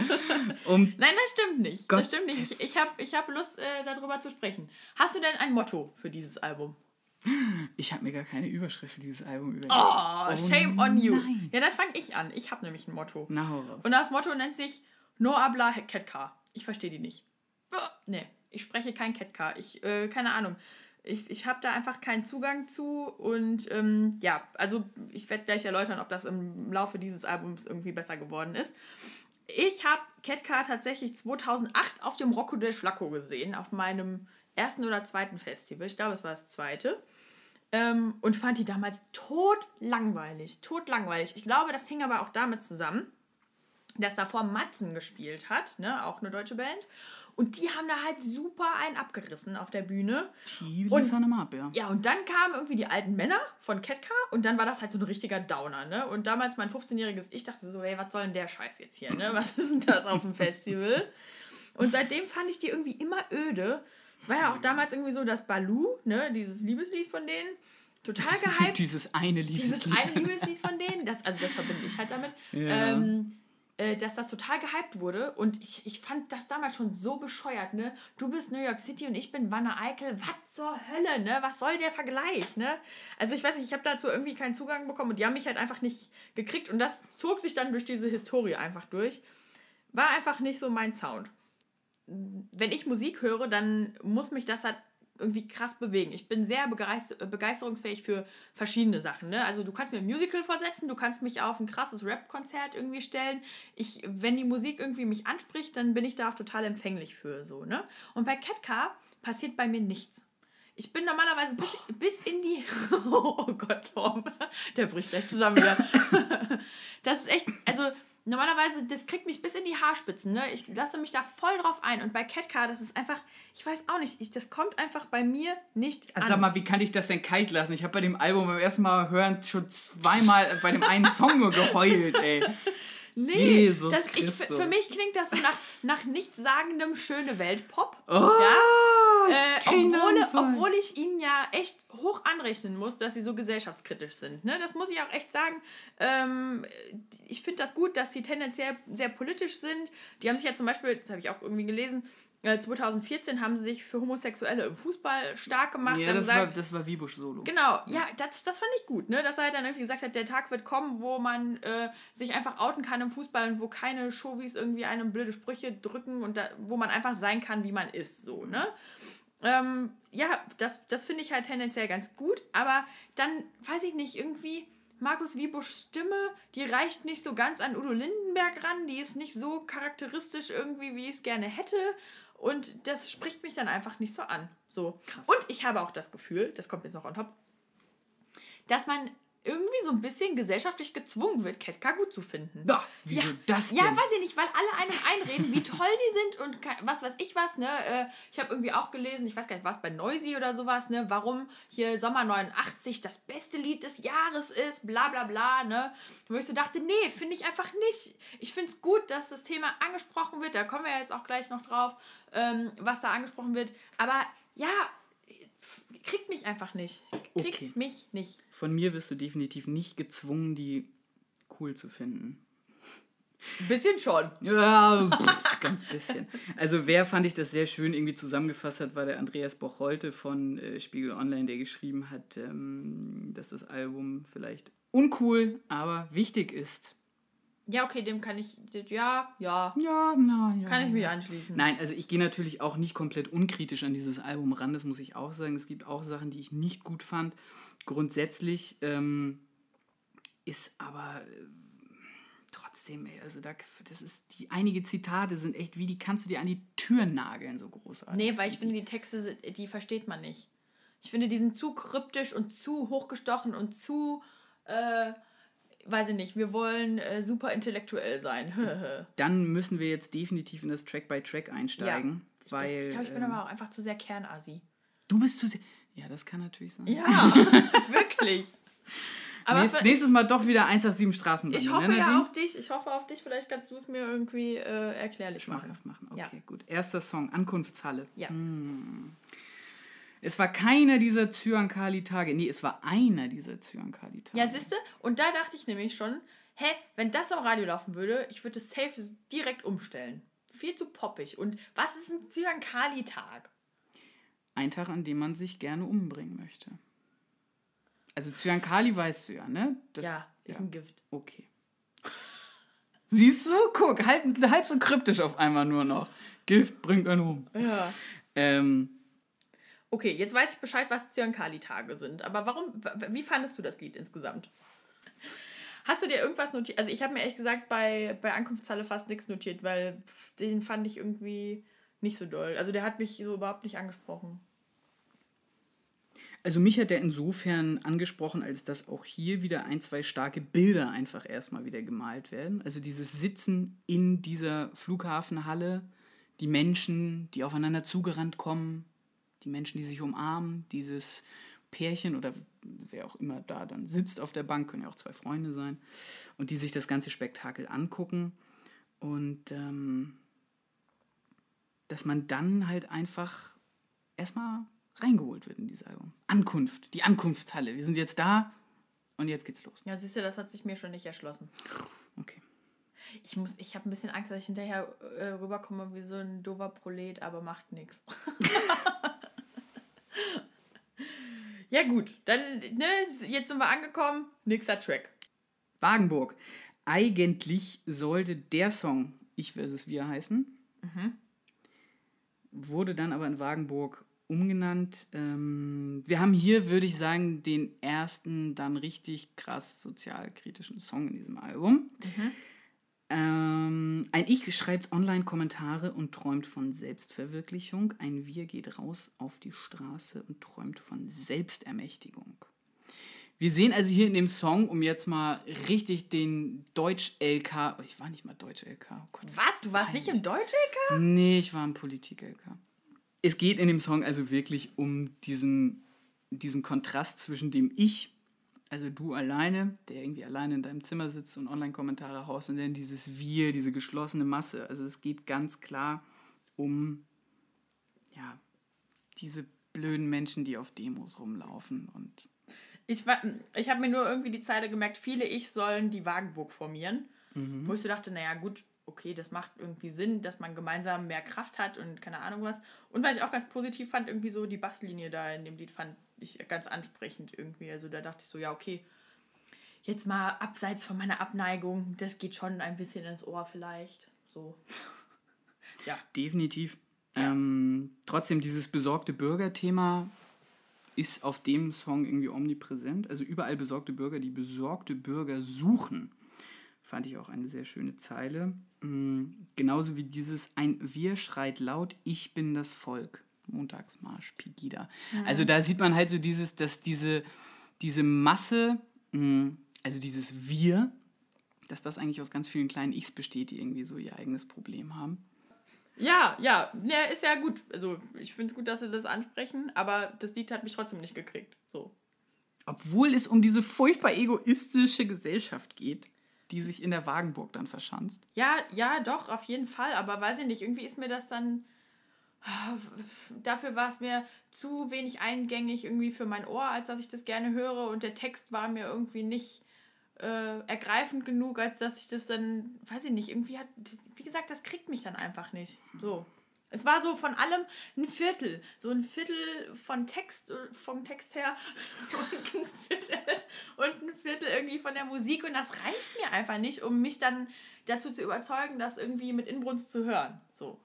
Um, Nein, das stimmt nicht. Gott, das stimmt nicht. Ich, ich habe ich hab Lust, äh, darüber zu sprechen. Hast du denn ein Motto für dieses Album? Ich habe mir gar keine Überschrift für dieses Album überlegt. Oh, shame on you. nein. Ja, dann fange ich an. Ich habe nämlich ein Motto. Na, hau raus. Und das Motto nennt sich No habla Ketka. Ich verstehe die nicht. Nee, ich spreche kein Ketka. Ich, äh, keine Ahnung. Ich, ich habe da einfach keinen Zugang zu und ähm, ja, also ich werde gleich erläutern, ob das im Laufe dieses Albums irgendwie besser geworden ist. Ich habe Ketka tatsächlich 2008 auf dem Rocco del Schlacco gesehen, auf meinem ersten oder zweiten Festival. Ich glaube, es war das zweite. Ähm, und fand die damals tot langweilig. Tot langweilig. Ich glaube, das hing aber auch damit zusammen, dass davor Matzen gespielt hat, ne? auch eine deutsche Band. Und die haben da halt super einen abgerissen auf der Bühne. Die Und- liefern immer ab, ja. Ja, und dann kamen irgendwie die alten Männer von Ketka und dann war das halt so ein richtiger Downer, ne? Und damals mein 15-jähriges Ich dachte so, ey, was soll denn der Scheiß jetzt hier, ne? Was ist denn das auf dem Festival? Und seitdem fand ich die irgendwie immer öde. Es war ja auch damals irgendwie so, dass Baloo, ne, dieses Liebeslied von denen, total gehypt. Dieses eine Lied. dieses eine Liebeslied von denen, das, also das verbinde ich halt damit, Ja. ähm, äh, dass das total gehypt wurde. Und ich, ich fand das damals schon so bescheuert, ne? Du bist New York City und ich bin Wanne Eickel. Was zur Hölle, ne? Was soll der Vergleich, ne? Also ich weiß nicht, ich habe dazu irgendwie keinen Zugang bekommen und die haben mich halt einfach nicht gekriegt. Und das zog sich dann durch diese Historie einfach durch. War einfach nicht so mein Sound. Wenn ich Musik höre, dann muss mich das halt irgendwie krass bewegen. Ich bin sehr begeist- begeisterungsfähig für verschiedene Sachen. Ne? Also du kannst mir ein Musical versetzen, du kannst mich auf ein krasses Rap-Konzert irgendwie stellen. Ich, wenn die Musik irgendwie mich anspricht, dann bin ich da auch total empfänglich für so. Ne? Und bei Ketka passiert bei mir nichts. Ich bin normalerweise bis, bis in die. Oh Gott, Tom. Der bricht gleich zusammen wieder. Das ist echt. Also, normalerweise, das kriegt mich bis in die Haarspitzen. Ne? Ich lasse mich da voll drauf ein. Und bei Ketka, das ist einfach. Ich weiß auch nicht. Ich, das kommt einfach bei mir nicht Also an. sag mal, wie kann ich das denn kalt lassen? Ich habe bei dem Album beim ersten Mal hören schon zweimal bei dem einen Song nur geheult, ey. Nee, Jesus das, ich, für mich klingt das so nach, nach nichtssagendem schöne Welt-Pop. Oh, Ja? Äh, obwohl, obwohl ich ihnen ja echt hoch anrechnen muss, dass sie so gesellschaftskritisch sind. Ne? Das muss ich auch echt sagen. Ähm, ich finde das gut, dass sie tendenziell sehr politisch sind. Die haben sich ja zum Beispiel, das habe ich auch irgendwie gelesen, äh, 2014 haben sie sich für Homosexuelle im Fußball stark gemacht. Ja, das war, gesagt, das war Wiebusch Solo. Genau, ja, das, das fand ich gut, ne? Dass er halt dann irgendwie gesagt hat, der Tag wird kommen, wo man äh, sich einfach outen kann im Fußball und wo keine Showies irgendwie einem blöde Sprüche drücken und da, wo man einfach sein kann, wie man ist, so, ne? Ähm, ja, das, das finde ich halt tendenziell ganz gut, aber dann, weiß ich nicht, irgendwie Markus Wiebuschs Stimme, die reicht nicht so ganz an Udo Lindenberg ran, die ist nicht so charakteristisch irgendwie, wie ich es gerne hätte und das spricht mich dann einfach nicht so an. So. Und ich habe auch das Gefühl, das kommt jetzt noch on top, dass man irgendwie so ein bisschen gesellschaftlich gezwungen wird, Ketka gut zu finden. Ja, wieso das denn? Ja, weiß ich nicht, weil alle einem einreden, wie toll die sind und was weiß ich was, ne? Äh, Ich habe irgendwie auch gelesen, ich weiß gar nicht, was bei Noisy oder sowas, ne? Warum hier Sommer 89 das beste Lied des Jahres ist, bla bla bla, ne? Wo ich so dachte, nee, finde ich einfach nicht. Ich finde es gut, dass das Thema angesprochen wird, da kommen wir jetzt auch gleich noch drauf, ähm, was da angesprochen wird. Aber ja, kriegt mich einfach nicht. Kriegt Okay. mich nicht. Von mir wirst du definitiv nicht gezwungen, die cool zu finden. Ein bisschen schon. Ja, pff, ganz bisschen. Also wer fand ich das sehr schön irgendwie zusammengefasst hat, war der Andreas Bocholte von äh, Spiegel Online, der geschrieben hat, ähm, dass das Album vielleicht uncool, aber wichtig ist. Ja, okay, dem kann ich, ja, ja, Ja, na ja. kann ich mich anschließen. Nein, also ich gehe natürlich auch nicht komplett unkritisch an dieses Album ran, das muss ich auch sagen. Es gibt auch Sachen, die ich nicht gut fand. Grundsätzlich ähm, ist aber äh, trotzdem, ey, also da, das ist, die einige Zitate sind echt wie, die kannst du dir an die Tür nageln, so großartig. Nee, weil ich finde, die Texte, die versteht man nicht. Ich finde, die sind zu kryptisch und zu hochgestochen und zu, äh, weiß ich nicht, wir wollen äh, super intellektuell sein. Dann müssen wir jetzt definitiv in das Track-by-Track einsteigen, Ich weil glaube, ich bin ähm, aber auch einfach zu sehr Kernasi. du bist zu sehr... Ja, das kann natürlich sein. Ja, wirklich. Aber Nächst, nächstes Mal doch wieder 187 Straßen. Ich ne, hoffe Nadine? ja auf dich. Ich hoffe auf dich. Vielleicht kannst du es mir irgendwie äh, erklärlich machen. Schmackhaft machen. Okay, Ja. gut. Erster Song, Ankunftshalle. Ja. Es war keiner dieser Zyankali-Tage. Nee, es war einer dieser Zyankali-Tage. Ja, siehste, und da dachte ich nämlich schon, hä, wenn das am Radio laufen würde, ich würde das Safe direkt umstellen. Viel zu poppig. Und was ist ein Zyankali-Tag? Ein Tag, an dem man sich gerne umbringen möchte. Also Zyankali weißt du ja, ne? Das, Ja, ist ein Gift. Okay. Siehst du? Guck, halb, halb so kryptisch auf einmal nur noch. Gift bringt einen um. Ja. Ähm, Okay, jetzt weiß ich Bescheid, was Zyankali-Tage sind. Aber warum, wie fandest du das Lied insgesamt? Hast du dir irgendwas notiert? Also ich habe mir ehrlich gesagt bei, bei Ankunftshalle fast nichts notiert, weil den fand ich irgendwie nicht so doll. Also der hat mich so überhaupt nicht angesprochen. also mich hat er insofern angesprochen, als dass auch hier wieder ein, zwei starke Bilder einfach erstmal wieder gemalt werden. Also dieses Sitzen in dieser Flughafenhalle, die Menschen, die aufeinander zugerannt kommen, die Menschen, die sich umarmen, dieses Pärchen oder wer auch immer da dann sitzt auf der Bank, können ja auch zwei Freunde sein, und die sich das ganze Spektakel angucken. Und ähm, dass man dann halt einfach erstmal reingeholt wird in dieses Album. Ankunft, die Ankunftshalle. Wir sind jetzt da und jetzt geht's los. Ja, siehst du, das hat sich mir schon nicht erschlossen. Okay. Ich, muss- ich habe ein bisschen Angst, dass ich hinterher äh, rüberkomme wie so ein dover Prolet, aber macht nichts. ja gut, dann, ne, jetzt sind wir angekommen. Nächster Track. Wagenburg. Eigentlich sollte der Song Ich vs. Wir heißen. Wurde dann aber in Wagenburg umgenannt. Ähm, wir haben hier, würde ich sagen, den ersten dann richtig krass sozialkritischen Song in diesem Album. Ähm, ein Ich schreibt Online-Kommentare und träumt von Selbstverwirklichung. Ein Wir geht raus auf die Straße und träumt von Selbstermächtigung. Wir sehen also hier in dem Song, um jetzt mal richtig den Deutsch-LK. Oh, ich war nicht mal Deutsch-LK. Oh Gott. Was? Du warst nicht im Deutsch? Nee, ich war im Politik-LK. Es geht in dem Song also wirklich um diesen, diesen Kontrast zwischen dem Ich, also du alleine, der irgendwie alleine in deinem Zimmer sitzt und Online-Kommentare haust, und dann dieses Wir, diese geschlossene Masse. Also es geht ganz klar um, ja, diese blöden Menschen, die auf Demos rumlaufen und Ich, war- ich habe mir nur irgendwie die Zeile gemerkt, viele Ich sollen die Wagenburg formieren. Wo ich so dachte, naja, gut, okay, das macht irgendwie Sinn, dass man gemeinsam mehr Kraft hat und keine Ahnung was. Und weil ich auch ganz positiv fand, irgendwie so die Basslinie da in dem Lied fand ich ganz ansprechend irgendwie. Also da dachte ich so, ja, okay, jetzt mal abseits von meiner Abneigung, das geht schon ein bisschen ins Ohr vielleicht. So. ja. Definitiv. Ähm, trotzdem, dieses besorgte Bürger-Thema ist auf dem Song irgendwie omnipräsent. Also überall besorgte Bürger, die besorgte Bürger suchen. Fand ich auch eine sehr schöne Zeile. Mm, Genauso wie dieses Ein Wir schreit laut, ich bin das Volk. Montagsmarsch, Pegida. Also da sieht man halt so dieses, dass diese, diese Masse, mm, also dieses Wir, dass das eigentlich aus ganz vielen kleinen Ichs besteht, die irgendwie so ihr eigenes Problem haben. Ja, ja, ja, ist ja gut. Also ich finde es gut, dass sie das ansprechen, aber das Lied hat mich trotzdem nicht gekriegt. So. Obwohl es um diese furchtbar egoistische Gesellschaft geht, die sich in der Wagenburg dann verschanzt. Ja, ja, doch, auf jeden Fall. Aber weiß ich nicht, irgendwie ist mir das dann. Dafür war es mir zu wenig eingängig irgendwie für mein Ohr, als dass ich das gerne höre. Und der Text war mir irgendwie nicht äh, ergreifend genug, als dass ich das dann, weiß ich nicht, irgendwie hat. Wie gesagt, das kriegt mich dann einfach nicht. So. Es war so von allem ein Viertel. So ein Viertel von Text, vom Text her und ein Viertel, und ein Viertel irgendwie von der Musik. Und das reicht mir einfach nicht, um mich dann dazu zu überzeugen, das irgendwie mit Inbrunst zu hören. So.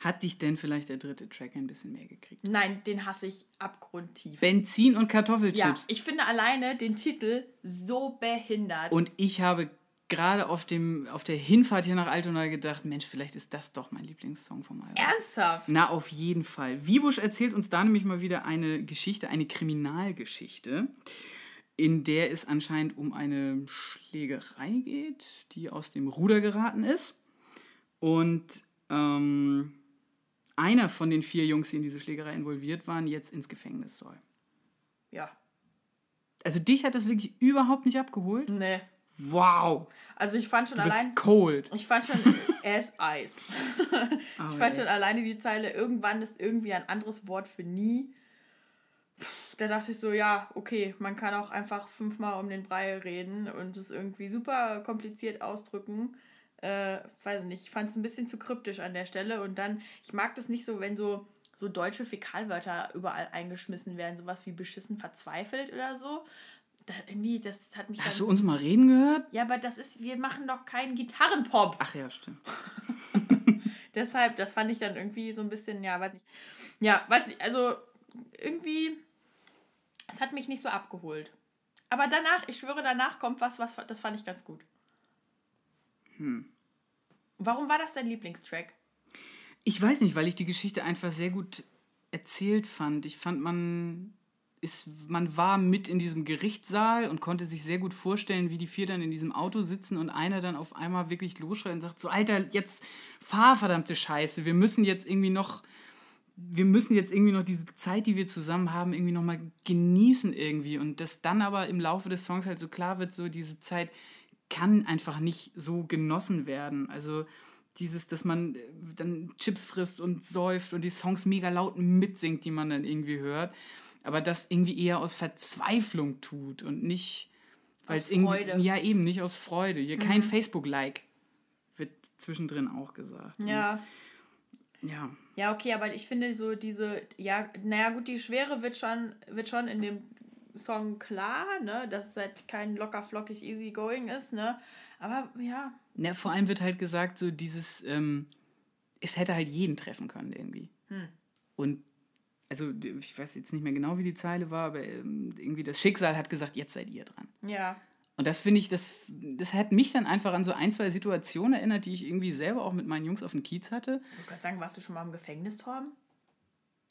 Hat dich denn vielleicht der dritte Track ein bisschen mehr gekriegt? Nein, den hasse ich abgrundtief. Benzin und Ja, Kartoffelchips. ich finde alleine den Titel so behindert. Und ich habe gerade auf, dem, auf der Hinfahrt hier nach Altona gedacht, Mensch, vielleicht ist das doch mein Lieblingssong vom Album. Ernsthaft? Na, auf jeden Fall. Wiebusch erzählt uns da nämlich mal wieder eine Geschichte, eine Kriminalgeschichte, in der es anscheinend um eine Schlägerei geht, die aus dem Ruder geraten ist. Und ähm, einer von den vier Jungs, die in diese Schlägerei involviert waren, jetzt ins Gefängnis soll. Ja. Also dich hat das wirklich überhaupt nicht abgeholt? Nee. Wow. Also ich fand schon Du bist allein. cold. Ich fand schon, er ist Eis. Ich fand schon echt. alleine die Zeile, irgendwann ist irgendwie ein anderes Wort für nie. Da dachte ich so, ja, okay, man kann auch einfach fünfmal um den Brei reden und es irgendwie super kompliziert ausdrücken. Äh, weiß nicht, ich fand es ein bisschen zu kryptisch an der Stelle und dann, ich mag das nicht so, wenn so, so deutsche Fäkalwörter überall eingeschmissen werden, sowas wie beschissen verzweifelt oder so. Da, irgendwie, das hat mich Hast du uns mal reden gehört? Ja, aber das ist, wir machen doch keinen Gitarrenpop. Ach ja, stimmt. Deshalb, das fand ich dann irgendwie so ein bisschen, ja, weiß ich. Ja, weiß ich, also irgendwie, es hat mich nicht so abgeholt. Aber danach, ich schwöre, danach kommt was, was das fand ich ganz gut. Hm. Warum war das dein Lieblingstrack? Ich weiß nicht, weil ich die Geschichte einfach sehr gut erzählt fand. Ich fand, man, ist, man war mit in diesem Gerichtssaal und konnte sich sehr gut vorstellen, wie die vier dann in diesem Auto sitzen und einer dann auf einmal wirklich losschreit und sagt, so Alter, jetzt fahr verdammte Scheiße, wir müssen jetzt irgendwie noch, wir müssen jetzt irgendwie noch diese Zeit, die wir zusammen haben, irgendwie noch mal genießen irgendwie. Und dass dann aber im Laufe des Songs halt so klar wird, so diese Zeit kann einfach nicht so genossen werden. Also dieses, dass man äh, dann Chips frisst und säuft und die Songs mega laut mitsingt, die man dann irgendwie hört, aber das irgendwie eher aus Verzweiflung tut und nicht, weil Aus es irgendwie, Freude. ja eben nicht aus Freude. Hier kein Facebook-Like wird zwischendrin auch gesagt. Ja. Und, ja. Ja, okay, aber ich finde so diese, ja, naja, gut, die Schwere wird schon, wird schon in dem Song klar, ne, dass es halt kein locker flockig easy going ist, ne, aber ja, Ja, vor allem wird halt gesagt, so dieses, ähm, es hätte halt jeden treffen können irgendwie. Hm. Und also ich weiß jetzt nicht mehr genau, wie die Zeile war, aber ähm, irgendwie das Schicksal hat gesagt, jetzt seid ihr dran. ja, Und das finde ich, das, das hat mich dann einfach an so ein, zwei Situationen erinnert, die ich irgendwie selber auch mit meinen Jungs auf dem Kiez hatte. ich wollte gerade sagen, warst du schon mal im Gefängnis, Torben?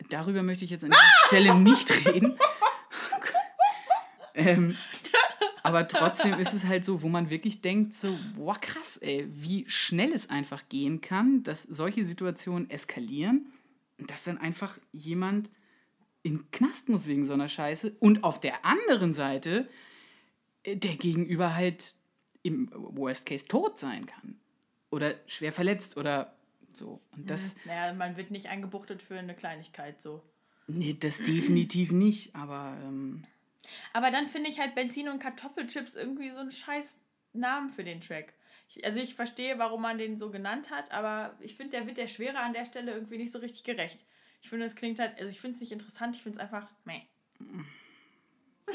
Darüber möchte ich jetzt an dieser Stelle nicht reden. ähm, aber trotzdem ist es halt so, wo man wirklich denkt, so, boah, krass, ey, wie schnell es einfach gehen kann, dass solche Situationen eskalieren dass dann einfach jemand in den Knast muss wegen so einer Scheiße und auf der anderen Seite äh, der Gegenüber halt im Worst Case tot sein kann oder schwer verletzt oder so. Und das, Naja, man wird nicht eingebuchtet für eine Kleinigkeit so. Nee, das definitiv nicht, aber ähm, Aber dann finde ich halt Benzin und Kartoffelchips irgendwie so einen scheiß Namen für den Track. Also ich verstehe, warum man den so genannt hat, aber ich finde, der wird der Schwere an der Stelle irgendwie nicht so richtig gerecht. Ich finde, es klingt halt, also ich finde es nicht interessant, ich finde es einfach, meh.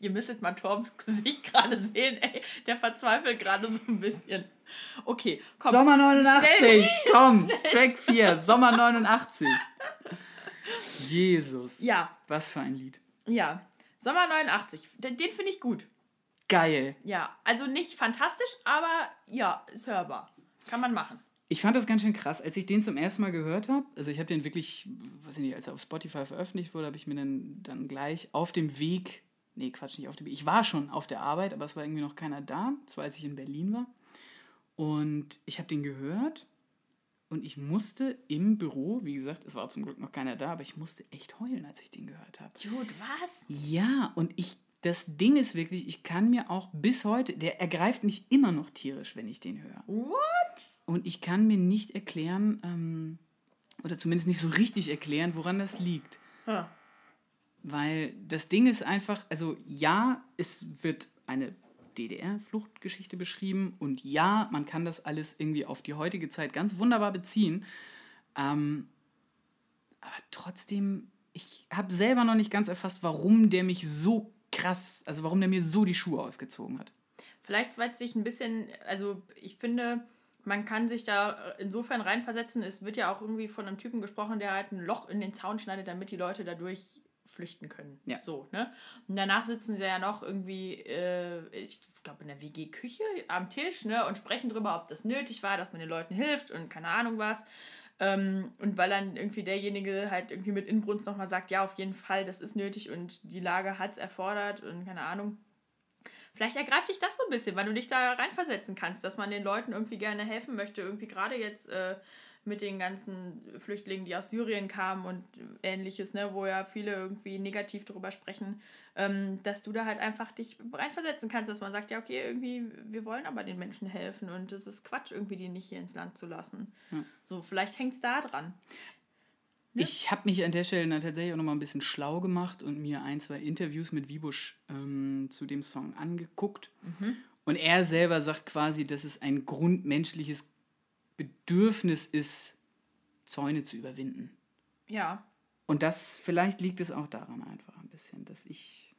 Ihr müsstet mal Torbs Gesicht gerade sehen, ey. Der verzweifelt gerade so ein bisschen. Okay, komm. Sommer 89, Schnell. komm, Track 4, Sommer 89. Jesus, Ja, was für ein Lied. ja. Sommer 89, den, den finde ich gut. Geil. Ja, also nicht fantastisch, aber ja, ist hörbar. Kann man machen. Ich fand das ganz schön krass, als ich den zum ersten Mal gehört habe. Also ich habe den wirklich, weiß ich nicht, als er auf Spotify veröffentlicht wurde, habe ich mir den dann gleich auf dem Weg, nee, Quatsch, nicht auf dem Weg. Ich war schon auf der Arbeit, aber es war irgendwie noch keiner da. Das war, als ich in Berlin war. Und ich habe den gehört und ich musste im Büro, wie gesagt, es war zum Glück noch keiner da, aber ich musste echt heulen, als ich den gehört habe. Dude, was? Ja, und ich, das Ding ist wirklich, ich kann mir auch bis heute, der ergreift mich immer noch tierisch, wenn ich den höre. What? Und ich kann mir nicht erklären, ähm, oder zumindest nicht so richtig erklären, woran das liegt. Ja. Weil das Ding ist einfach, also ja, es wird eine DDR-Fluchtgeschichte beschrieben und ja, man kann das alles irgendwie auf die heutige Zeit ganz wunderbar beziehen. Ähm, aber trotzdem, ich habe selber noch nicht ganz erfasst, warum der mich so krass, also warum der mir so die Schuhe ausgezogen hat. Vielleicht, weil es sich ein bisschen, also ich finde, man kann sich da insofern reinversetzen. Es wird ja auch irgendwie von einem Typen gesprochen, der halt ein Loch in den Zaun schneidet, damit die Leute dadurch flüchten können. Ja. So, ne? Und danach sitzen sie ja noch irgendwie, äh, ich glaube, in der WG-Küche am Tisch, ne? Und sprechen drüber, ob das nötig war, dass man den Leuten hilft und keine Ahnung was. Ähm, und weil dann irgendwie derjenige halt irgendwie mit Inbrunst nochmal sagt, ja, auf jeden Fall, das ist nötig und die Lage hat es erfordert und keine Ahnung. Vielleicht ergreift dich das so ein bisschen, weil du dich da reinversetzen kannst, dass man den Leuten irgendwie gerne helfen möchte. Irgendwie gerade jetzt, äh, mit den ganzen Flüchtlingen, die aus Syrien kamen und ähnliches, ne, wo ja viele irgendwie negativ darüber sprechen, ähm, dass du da halt einfach dich reinversetzen kannst, dass man sagt, ja, okay, irgendwie, wir wollen aber den Menschen helfen und es ist Quatsch, irgendwie die nicht hier ins Land zu lassen. Ja. So, vielleicht hängt es da dran. Ne? Ich habe mich an der Stelle dann tatsächlich auch noch mal ein bisschen schlau gemacht und mir ein, zwei Interviews mit Wiebusch ähm, zu dem Song angeguckt. Mhm. Und er selber sagt quasi, dass es ein grundmenschliches Bedürfnis ist, Zäune zu überwinden. Ja. Und das, vielleicht liegt es auch daran einfach ein bisschen, dass ich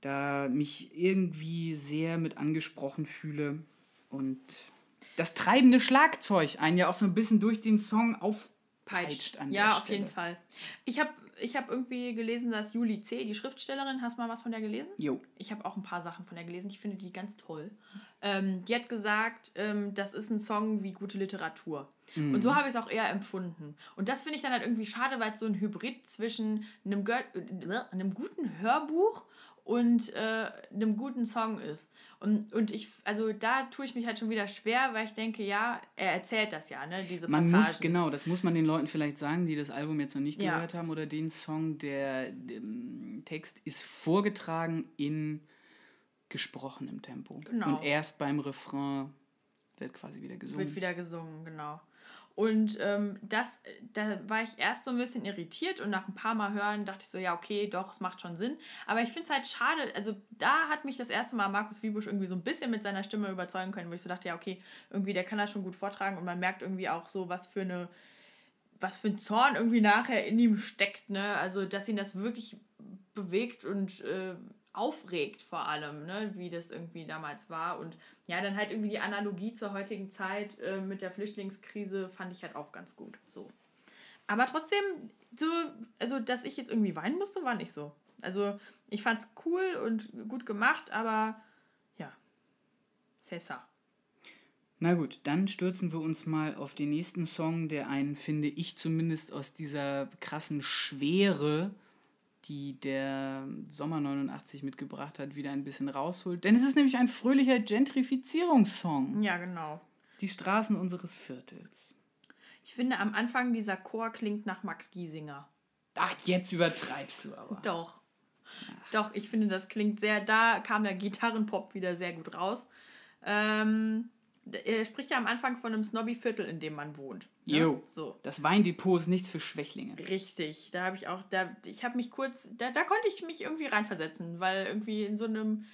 da mich irgendwie sehr mit angesprochen fühle und das treibende Schlagzeug einen ja auch so ein bisschen durch den Song auf peitscht an Ja, auf jeden Fall. Ich habe ich hab irgendwie gelesen, dass Julie C., die Schriftstellerin, hast du mal was von der gelesen? Jo. Ich habe auch ein paar Sachen von der gelesen. Ich finde die ganz toll. Ähm, die hat gesagt, ähm, das ist ein Song wie gute Literatur. Mhm. Und so habe ich es auch eher empfunden. Und das finde ich dann halt irgendwie schade, weil es so ein Hybrid zwischen einem, äh, einem guten Hörbuch und äh, einem guten Song ist. Und, und ich, also da tue ich mich halt schon wieder schwer, weil ich denke, ja, er erzählt das ja, ne, diese Man Passagen. muss, genau, das muss man den Leuten vielleicht sagen, die das Album jetzt noch nicht ja. gehört haben oder den Song, der, der Text ist vorgetragen in gesprochenem Tempo. Genau. Und erst beim Refrain wird quasi wieder gesungen. Wird wieder gesungen, genau. Und ähm, das, da war ich erst so ein bisschen irritiert und nach ein paar Mal hören dachte ich so, ja, okay, doch, es macht schon Sinn. Aber ich finde es halt schade, also da hat mich das erste Mal Markus Wiebusch irgendwie so ein bisschen mit seiner Stimme überzeugen können, wo ich so dachte, ja, okay, irgendwie, der kann das schon gut vortragen und man merkt irgendwie auch so, was für eine, was für ein Zorn irgendwie nachher in ihm steckt, ne? Also, dass ihn das wirklich bewegt und äh, aufregt vor allem, ne, wie das irgendwie damals war. Und ja, dann halt irgendwie die Analogie zur heutigen Zeit äh, mit der Flüchtlingskrise fand ich halt auch ganz gut. So. Aber trotzdem, so, also dass ich jetzt irgendwie weinen musste, war nicht so. Also ich fand es cool und gut gemacht, aber ja, César. Na gut, dann stürzen wir uns mal auf den nächsten Song, der einen, finde ich zumindest, aus dieser krassen Schwere die der Sommer 89 mitgebracht hat, wieder ein bisschen rausholt. Denn es ist nämlich ein fröhlicher Gentrifizierungssong. Ja, genau. Die Straßen unseres Viertels. Ich finde, am Anfang dieser Chor klingt nach Max Giesinger. Ach, jetzt übertreibst du aber. Doch. Ach. Doch, ich finde, das klingt sehr. Da kam der Gitarrenpop wieder sehr gut raus. Ähm, er spricht ja am Anfang von einem Snobby-Viertel, in dem man wohnt. Ne? Jo. So. Das Weindepot ist nichts für Schwächlinge. Richtig. Da habe ich auch, da, ich habe mich kurz, da, da konnte ich mich irgendwie reinversetzen, weil irgendwie in so einem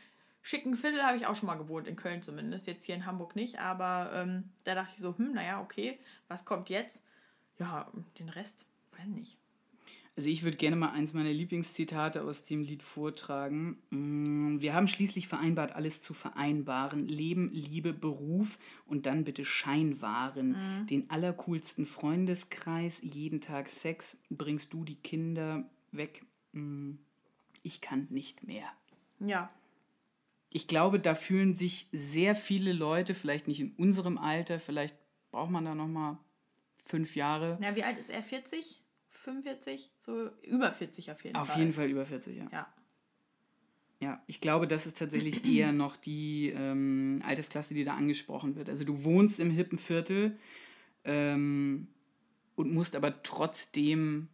schicken Viertel habe ich auch schon mal gewohnt, in Köln zumindest. Jetzt hier in Hamburg nicht, aber ähm, da dachte ich so, hm, naja, okay, was kommt jetzt? Ja, den Rest, weiß nicht. Also ich würde gerne mal eins meiner Lieblingszitate aus dem Lied vortragen. Mm, wir haben schließlich vereinbart, alles zu vereinbaren. Leben, Liebe, Beruf und dann bitte Scheinwaren. Mhm. Den allercoolsten Freundeskreis, jeden Tag Sex. Bringst du die Kinder weg? Mm, ich kann nicht mehr. Ja. Ich glaube, da fühlen sich sehr viele Leute, vielleicht nicht in unserem Alter, vielleicht braucht man da noch mal fünf Jahre. Na, wie alt ist er? 40? 45? So über 40 auf jeden auf Fall. Auf jeden Fall über 40, ja. Ja. Ja, ich glaube, das ist tatsächlich eher noch die ähm, Altersklasse, die da angesprochen wird. Also du wohnst im hippen Viertel ähm, und musst aber trotzdem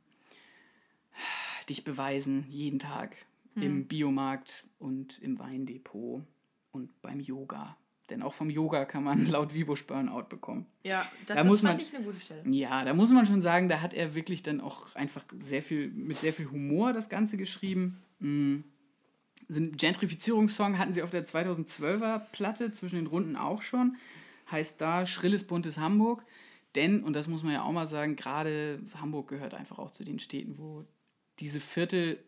dich beweisen, jeden Tag hm. im Biomarkt und im Weindepot und beim Yoga. Denn auch vom Yoga kann man laut Vibusch Burnout bekommen. Ja, das, da muss fand man, ich eine gute Stelle. Ja, da muss man schon sagen, da hat er wirklich dann auch einfach sehr viel, mit sehr viel Humor das Ganze geschrieben. Mhm. So einen Gentrifizierungssong hatten sie auf der 2012er Platte zwischen den Runden auch schon. Heißt da Schrilles buntes Hamburg. Denn, und das muss man ja auch mal sagen, gerade Hamburg gehört einfach auch zu den Städten, wo diese Viertel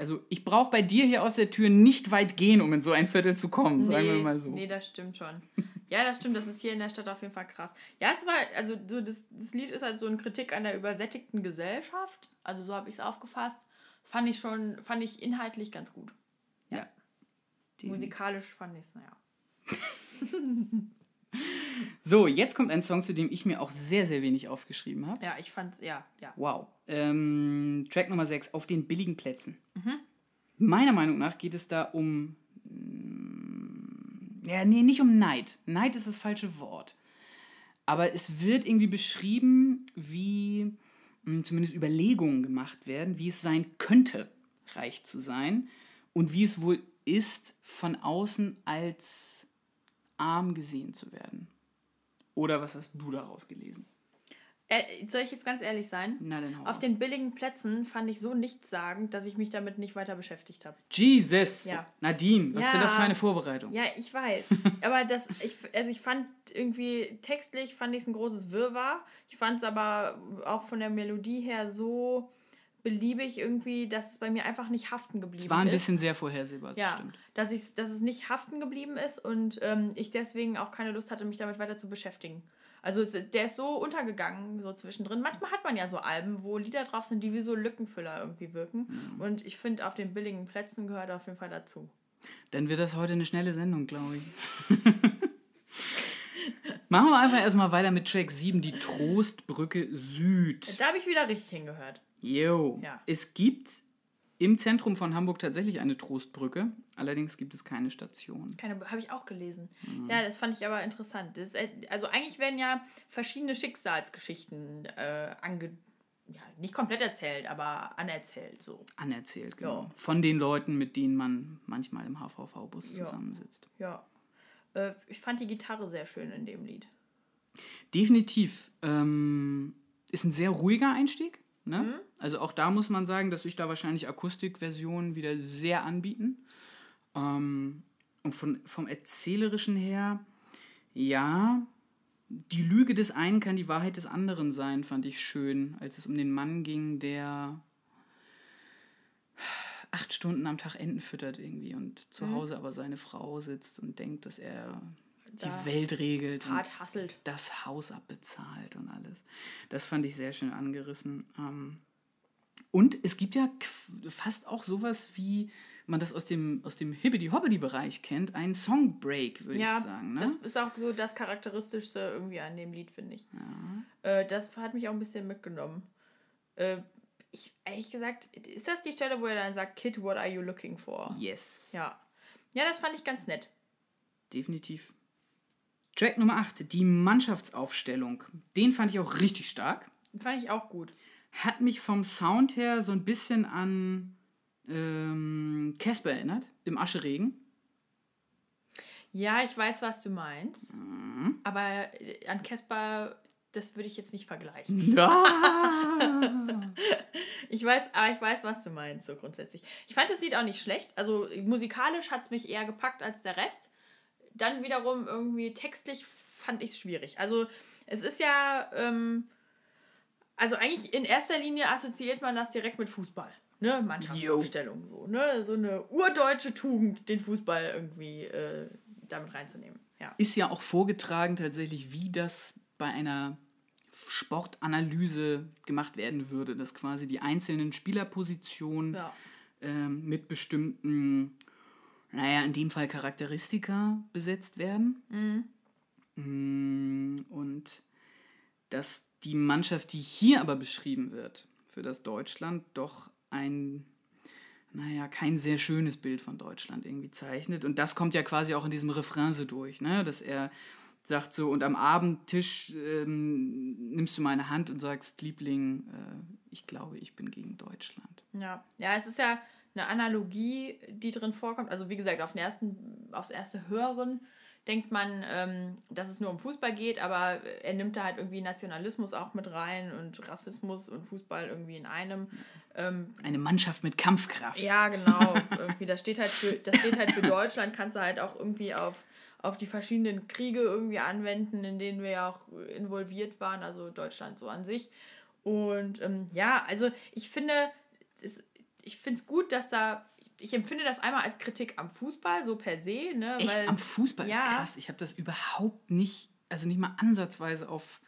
also ich brauche bei dir hier aus der Tür nicht weit gehen, um in so ein Viertel zu kommen, nee, sagen wir mal so. Nee, das stimmt schon. Ja, das stimmt, das ist hier in der Stadt auf jeden Fall krass. Ja, es war, also so das, das Lied ist halt so eine Kritik an der übersättigten Gesellschaft. Also so habe ich es aufgefasst. Das fand ich schon, fand ich inhaltlich ganz gut. Ja. ja. Musikalisch fand ich es, naja. So, jetzt kommt ein Song, zu dem ich mir auch sehr, sehr wenig aufgeschrieben habe. Ja, ich fand, ja, ja. Wow. Ähm, Track Nummer 6, auf den billigen Plätzen. Mhm. Meiner Meinung nach geht es da um. Mm, ja, nee, nicht um Neid. Neid ist das falsche Wort. Aber es wird irgendwie beschrieben, wie mh, zumindest Überlegungen gemacht werden, wie es sein könnte, reich zu sein und wie es wohl ist, von außen als arm gesehen zu werden. Oder was hast du daraus gelesen? Äh, soll ich jetzt ganz ehrlich sein? Na, dann hau Auf den billigen Plätzen fand ich so nichtssagend, dass ich mich damit nicht weiter beschäftigt habe. Jesus! Ja. Nadine, was ist denn das Ja. für eine Vorbereitung? Ja, ich weiß. aber das, ich, also ich fand irgendwie textlich fand ich es ein großes Wirrwarr. Ich fand es aber auch von der Melodie her so beliebig irgendwie, dass es bei mir einfach nicht haften geblieben Es war ein ist. bisschen sehr vorhersehbar, das ja, stimmt. dass, ich, dass es nicht haften geblieben ist und ähm, ich deswegen auch keine Lust hatte, mich damit weiter zu beschäftigen. Also es, der ist so untergegangen, so zwischendrin. Manchmal hat man ja so Alben, wo Lieder drauf sind, die wie so Lückenfüller irgendwie wirken. Mhm. Und ich finde, auf den billigen Plätzen gehört er auf jeden Fall dazu. Dann wird das heute eine schnelle Sendung, glaube ich. Machen wir einfach erstmal weiter mit Track 7, die Trostbrücke Süd. Da habe ich wieder richtig hingehört. Yo. Ja. Es gibt im Zentrum von Hamburg tatsächlich eine Trostbrücke. Allerdings gibt es keine Station. Keine, habe ich auch gelesen. Mhm. Ja, das fand ich aber interessant. Das äh, also eigentlich werden ja verschiedene Schicksalsgeschichten äh, ange, ja, nicht komplett erzählt, aber anerzählt so. Anerzählt, genau. Ja. Von den Leuten, mit denen man manchmal im HVV-Bus Ja. zusammensitzt. Ja. Äh, ich fand die Gitarre sehr schön in dem Lied. Definitiv. Ähm, ist ein sehr ruhiger Einstieg. Ne? Mhm. Also auch da muss man sagen, dass sich da wahrscheinlich Akustikversionen wieder sehr anbieten. Ähm, und von, vom Erzählerischen her, ja, die Lüge des einen kann die Wahrheit des anderen sein, fand ich schön, als es um den Mann ging, der acht Stunden am Tag Enten füttert irgendwie und zu Hause aber seine Frau sitzt und denkt, dass er die Welt regelt. Hart hasselt. das Haus abbezahlt und alles. Das fand ich sehr schön angerissen. Ähm, und es gibt ja fast auch sowas wie man das aus dem, aus dem Hibbidi-Hobbidi-Bereich kennt, einen Songbreak, würde Ja, ich sagen. Ne? das ist auch so das Charakteristischste irgendwie an dem Lied, finde ich. Äh, das hat mich auch ein bisschen mitgenommen. Äh, ich, ehrlich gesagt, ist das die Stelle, wo er dann sagt, Kid, what are you looking for? yes. Ja. Ja, das fand ich ganz nett. Definitiv. Track Nummer 8, die Mannschaftsaufstellung. Den fand ich auch richtig stark. Fand ich auch gut. Hat mich vom Sound her so ein bisschen an ähm, Casper erinnert, im Ascheregen. Ja, ich weiß, was du meinst. Aber äh, an Casper, das würde ich jetzt nicht vergleichen. Ja. Ich weiß, aber ich weiß, was du meinst, so grundsätzlich. Ich fand das Lied auch nicht schlecht. Also musikalisch hat es mich eher gepackt als der Rest. Dann wiederum irgendwie textlich fand ich es schwierig. Also es ist ja, ähm, also eigentlich in erster Linie assoziiert man das direkt mit Fußball. Ne? Mannschaftsaufstellung. So, ne? so eine urdeutsche Tugend, den Fußball irgendwie äh, damit reinzunehmen. Ja. ist ja auch vorgetragen tatsächlich, wie das bei einer Sportanalyse gemacht werden würde, dass quasi die einzelnen Spielerpositionen Ja. ähm, mit bestimmten, naja, in dem Fall Charakteristika besetzt werden. Mm, Und dass die Mannschaft, die hier aber beschrieben wird, für das Deutschland doch ein, naja, kein sehr schönes Bild von Deutschland irgendwie zeichnet. Und das kommt ja quasi auch in diesem Refrain so durch, ne? dass er sagt so, und am Abendtisch ähm, nimmst du meine Hand und sagst, Liebling, äh, ich glaube, ich bin gegen Deutschland. Ja, ja, es ist ja eine Analogie, die drin vorkommt. Also wie gesagt, auf den ersten, aufs erste Hören denkt man, ähm, dass es nur um Fußball geht, aber er nimmt da halt irgendwie Nationalismus auch mit rein und Rassismus und Fußball irgendwie in einem. Ähm, Eine Mannschaft mit Kampfkraft. ja, genau. irgendwie, das steht halt für, das steht halt für Deutschland, kannst du halt auch irgendwie auf, auf die verschiedenen Kriege irgendwie anwenden, in denen wir ja auch involviert waren, also Deutschland so an sich. Und ähm, ja, also ich finde, es, ich finde es gut, dass da, ich empfinde das einmal als Kritik am Fußball, so per se, ne? Echt weil, am Fußball? Ja. Krass, ich habe das überhaupt nicht, also nicht mal ansatzweise auf.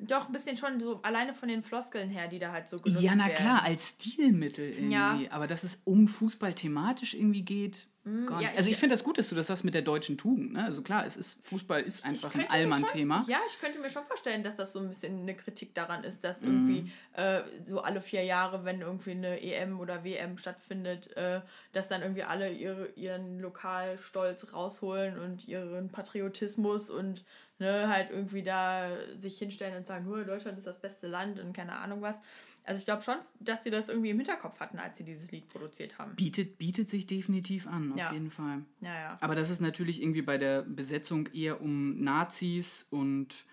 Doch, ein bisschen schon so alleine von den Floskeln her, die da halt so genutzt Ja, na werden. klar, als Stilmittel irgendwie. Ja. Aber dass es um Fußball thematisch irgendwie geht, Gar ja, nicht. Also ich- finde das gut, dass du das sagst mit der deutschen Tugend. Ne? Also klar, es ist Fußball ist einfach ein Allmann-Thema. Ja, ich könnte mir schon vorstellen, dass das so ein bisschen eine Kritik daran ist, dass Mhm. irgendwie äh, so alle vier Jahre, wenn irgendwie eine EM oder WM stattfindet, äh, dass dann irgendwie alle ihre, ihren Lokalstolz rausholen und ihren Patriotismus und ne, halt irgendwie da sich hinstellen und sagen, "Huh, Deutschland ist das beste Land und keine Ahnung was. Also ich glaube schon, dass sie das irgendwie im Hinterkopf hatten, als sie dieses Lied produziert haben. Bietet, bietet sich definitiv an, auf Ja. jeden Fall. Ja, ja. Aber das ist natürlich irgendwie bei der Besetzung eher um Nazis und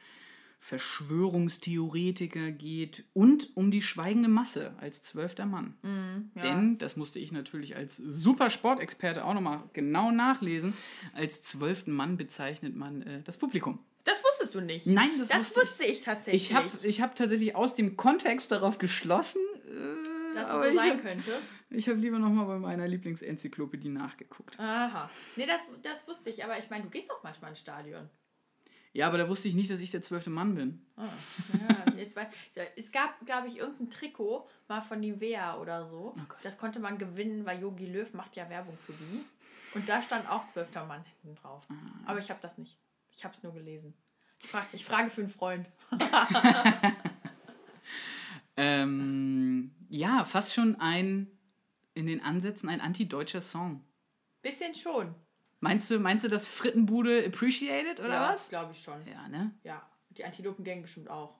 Verschwörungstheoretiker geht und um die schweigende Masse als zwölfter Mann. Mhm, ja. Denn, das musste ich natürlich als super Sportexperte auch nochmal genau nachlesen, als zwölften Mann bezeichnet man äh, das Publikum. Das wusstest du nicht. Nein, das, Das wusste wusste ich tatsächlich. ich. Ich habe ich hab tatsächlich aus dem Kontext darauf geschlossen, äh, dass es so ich sein hab- könnte. Ich habe lieber nochmal bei meiner Lieblingsenzyklopädie nachgeguckt. Aha. Nee, das, das wusste ich, aber ich meine, du gehst doch manchmal ins Stadion. Ja, aber da wusste ich nicht, dass ich der zwölfte Mann bin. Ah, ja, jetzt ja, es gab, glaube ich, irgendein Trikot mal von Nivea oder so. Oh das konnte man gewinnen, weil Yogi Löw macht ja Werbung für die. Und da stand auch zwölfter Mann hinten drauf. Ah, Aber ich habe das nicht. Ich habe es nur gelesen. Ich, frag, ich frage für einen Freund. Ähm, ja, fast schon ein, in den Ansätzen ein antideutscher Song. Bisschen schon. Meinst du, meinst du, dass Frittenbude appreciated oder ja, was? glaube ich schon. Ja, ne? Ja, die Antilopengang bestimmt auch.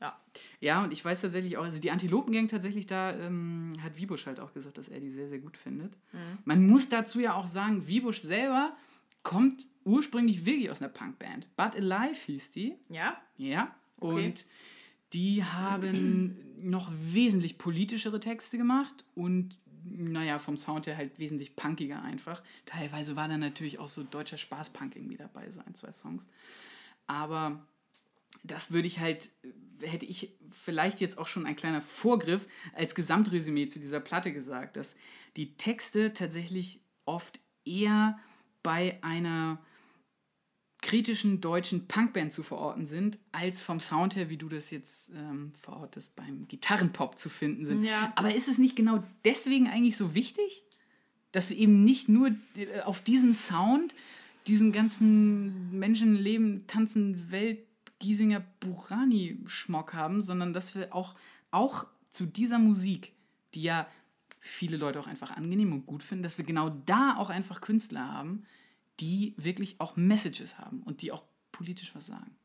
Ja. Ja, und ich weiß tatsächlich auch, also die Antilopengang tatsächlich, da ähm, hat Wiebusch halt auch gesagt, dass er die sehr, sehr gut findet. Mhm. Man muss dazu ja auch sagen, Wiebusch selber kommt ursprünglich wirklich aus einer Punkband. But Alive hieß die. Ja? Ja. Okay. Und die haben noch wesentlich politischere Texte gemacht und naja, vom Sound her halt wesentlich punkiger einfach. Teilweise war da natürlich auch so deutscher Spaßpunk irgendwie dabei, so ein, zwei Songs. Aber das würde ich halt, hätte ich vielleicht jetzt auch schon ein kleiner Vorgriff als Gesamtresümee zu dieser Platte gesagt, dass die Texte tatsächlich oft eher bei einer kritischen deutschen Punkband zu verorten sind, als vom Sound her, wie du das jetzt ähm, verortest, beim Gitarrenpop zu finden sind. Ja. Aber ist es nicht genau deswegen eigentlich so wichtig, dass wir eben nicht nur äh, auf diesen Sound, diesen ganzen Menschenleben, Tanzen, Welt, Giesinger Burani-Schmock haben, sondern dass wir auch, auch zu dieser Musik, die ja viele Leute auch einfach angenehm und gut finden, dass wir genau da auch einfach Künstler haben, die wirklich auch Messages haben und die auch politisch was sagen.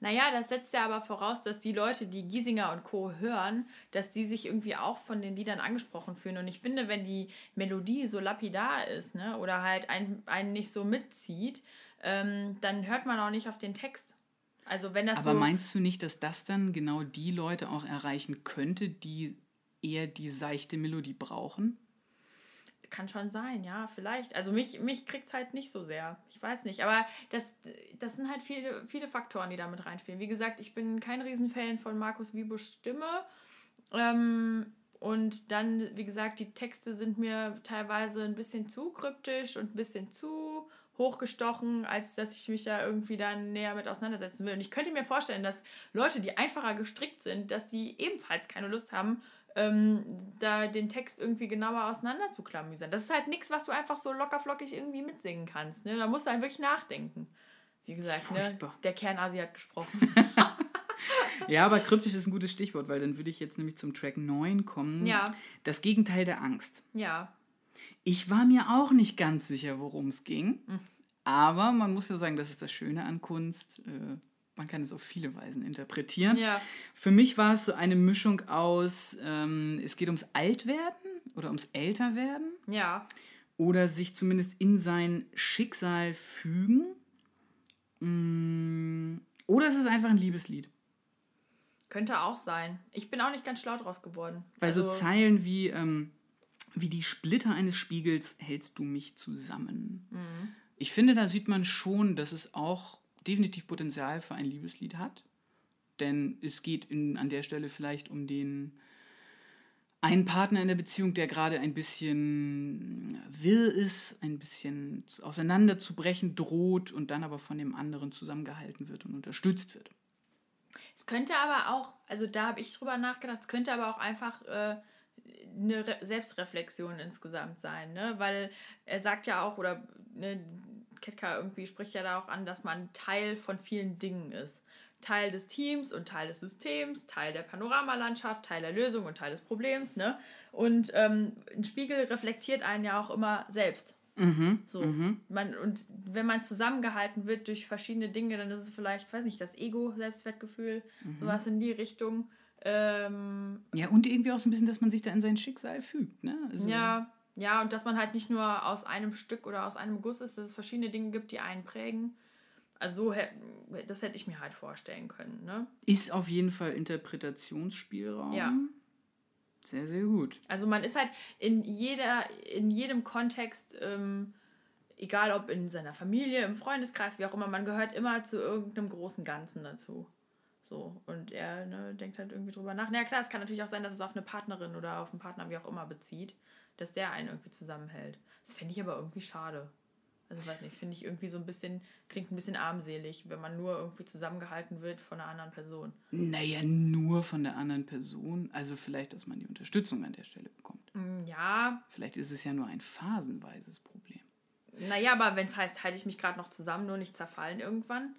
Naja, das setzt ja aber voraus, dass die Leute, die Giesinger und Co. hören, dass die sich irgendwie auch von den Liedern angesprochen fühlen. Und ich finde, wenn die Melodie so lapidar ist, ne, oder halt einen, einen nicht so mitzieht, ähm, dann hört man auch nicht auf den Text. Also wenn das Aber so. meinst du nicht, dass das dann genau die Leute auch erreichen könnte, die eher die seichte Melodie brauchen? Kann schon sein, ja, vielleicht. Also mich, mich kriegt es halt nicht so sehr. Ich weiß nicht. Aber das, das sind halt viele, viele Faktoren, die da mit reinspielen. Wie gesagt, ich bin kein Riesenfan von Markus Wiebuschs Stimme. Ähm, und dann, wie gesagt, die Texte sind mir teilweise ein bisschen zu kryptisch und ein bisschen zu hochgestochen, als dass ich mich da irgendwie dann näher mit auseinandersetzen will. Und ich könnte mir vorstellen, dass Leute, die einfacher gestrickt sind, dass die ebenfalls keine Lust haben, ähm, da den Text irgendwie genauer auseinander zu klamüsern. Das ist halt nichts, was du einfach so lockerflockig irgendwie mitsingen kannst. Ne? Da musst du halt wirklich nachdenken. Wie gesagt, ne? Der Kernasi hat gesprochen. Ja, aber kryptisch ist ein gutes Stichwort, weil dann würde ich jetzt nämlich zum Track 9 kommen. Ja. Das Gegenteil der Angst. ja. Ich war mir auch nicht ganz sicher, worum es ging. Aber man muss ja sagen, das ist das Schöne an Kunst. Äh, man kann es auf viele Weisen interpretieren. Ja. Für mich war es so eine Mischung aus, ähm, es geht ums Altwerden oder ums Älterwerden Ja. oder sich zumindest in sein Schicksal fügen. Mm, Oder es ist einfach ein Liebeslied. Könnte auch sein. Ich bin auch nicht ganz schlau draus geworden. Weil so Also- Zeilen wie, ähm, wie die Splitter eines Spiegels hältst du mich zusammen. Mhm. Ich finde, da sieht man schon, dass es auch definitiv Potenzial für ein Liebeslied hat. Denn es geht in, an der Stelle vielleicht um den einen Partner in der Beziehung, der gerade ein bisschen wirr ist, ein bisschen auseinanderzubrechen droht und dann aber von dem anderen zusammengehalten wird und unterstützt wird. Es könnte aber auch, also da habe ich drüber nachgedacht, es könnte aber auch einfach äh, eine Re Selbstreflexion insgesamt sein, ne? Weil er sagt ja auch, oder ne, Ketka irgendwie spricht ja da auch an, dass man Teil von vielen Dingen ist. Teil des Teams und Teil des Systems, Teil der Panoramalandschaft, Teil der Lösung und Teil des Problems, ne? Und ähm, ein Spiegel reflektiert einen ja auch immer selbst. Mhm. So. Man, und wenn man zusammengehalten wird durch verschiedene Dinge, dann ist es vielleicht, weiß nicht, das Ego, Selbstwertgefühl, sowas in die Richtung. Ähm, Ja, und irgendwie auch so ein bisschen, dass man sich da in sein Schicksal fügt, ne? Also, ja, ja, und dass man halt nicht nur aus einem Stück oder aus einem Guss ist, dass es verschiedene Dinge gibt, die einen prägen. Also so das hätte ich mir halt vorstellen können, ne? Ist auf jeden Fall Interpretationsspielraum. Ja. Sehr, sehr gut. Also man ist halt in jeder, in jedem Kontext, ähm, egal ob in seiner Familie, im Freundeskreis, wie auch immer, man gehört immer zu irgendeinem großen Ganzen dazu. So, und er ne, denkt halt irgendwie drüber nach. Na ja, klar, es kann natürlich auch sein, dass es auf eine Partnerin oder auf einen Partner, wie auch immer, bezieht, dass der einen irgendwie zusammenhält. Das fände ich aber irgendwie schade. Also, ich weiß nicht, finde ich irgendwie so ein bisschen, klingt ein bisschen armselig, wenn man nur irgendwie zusammengehalten wird von einer anderen Person. Naja, nur von der anderen Person. Also vielleicht, dass man die Unterstützung an der Stelle bekommt. Mm, Ja, Vielleicht ist es ja nur ein phasenweises Problem. Naja, aber wenn es heißt, halte ich mich gerade noch zusammen, nur nicht zerfallen irgendwann.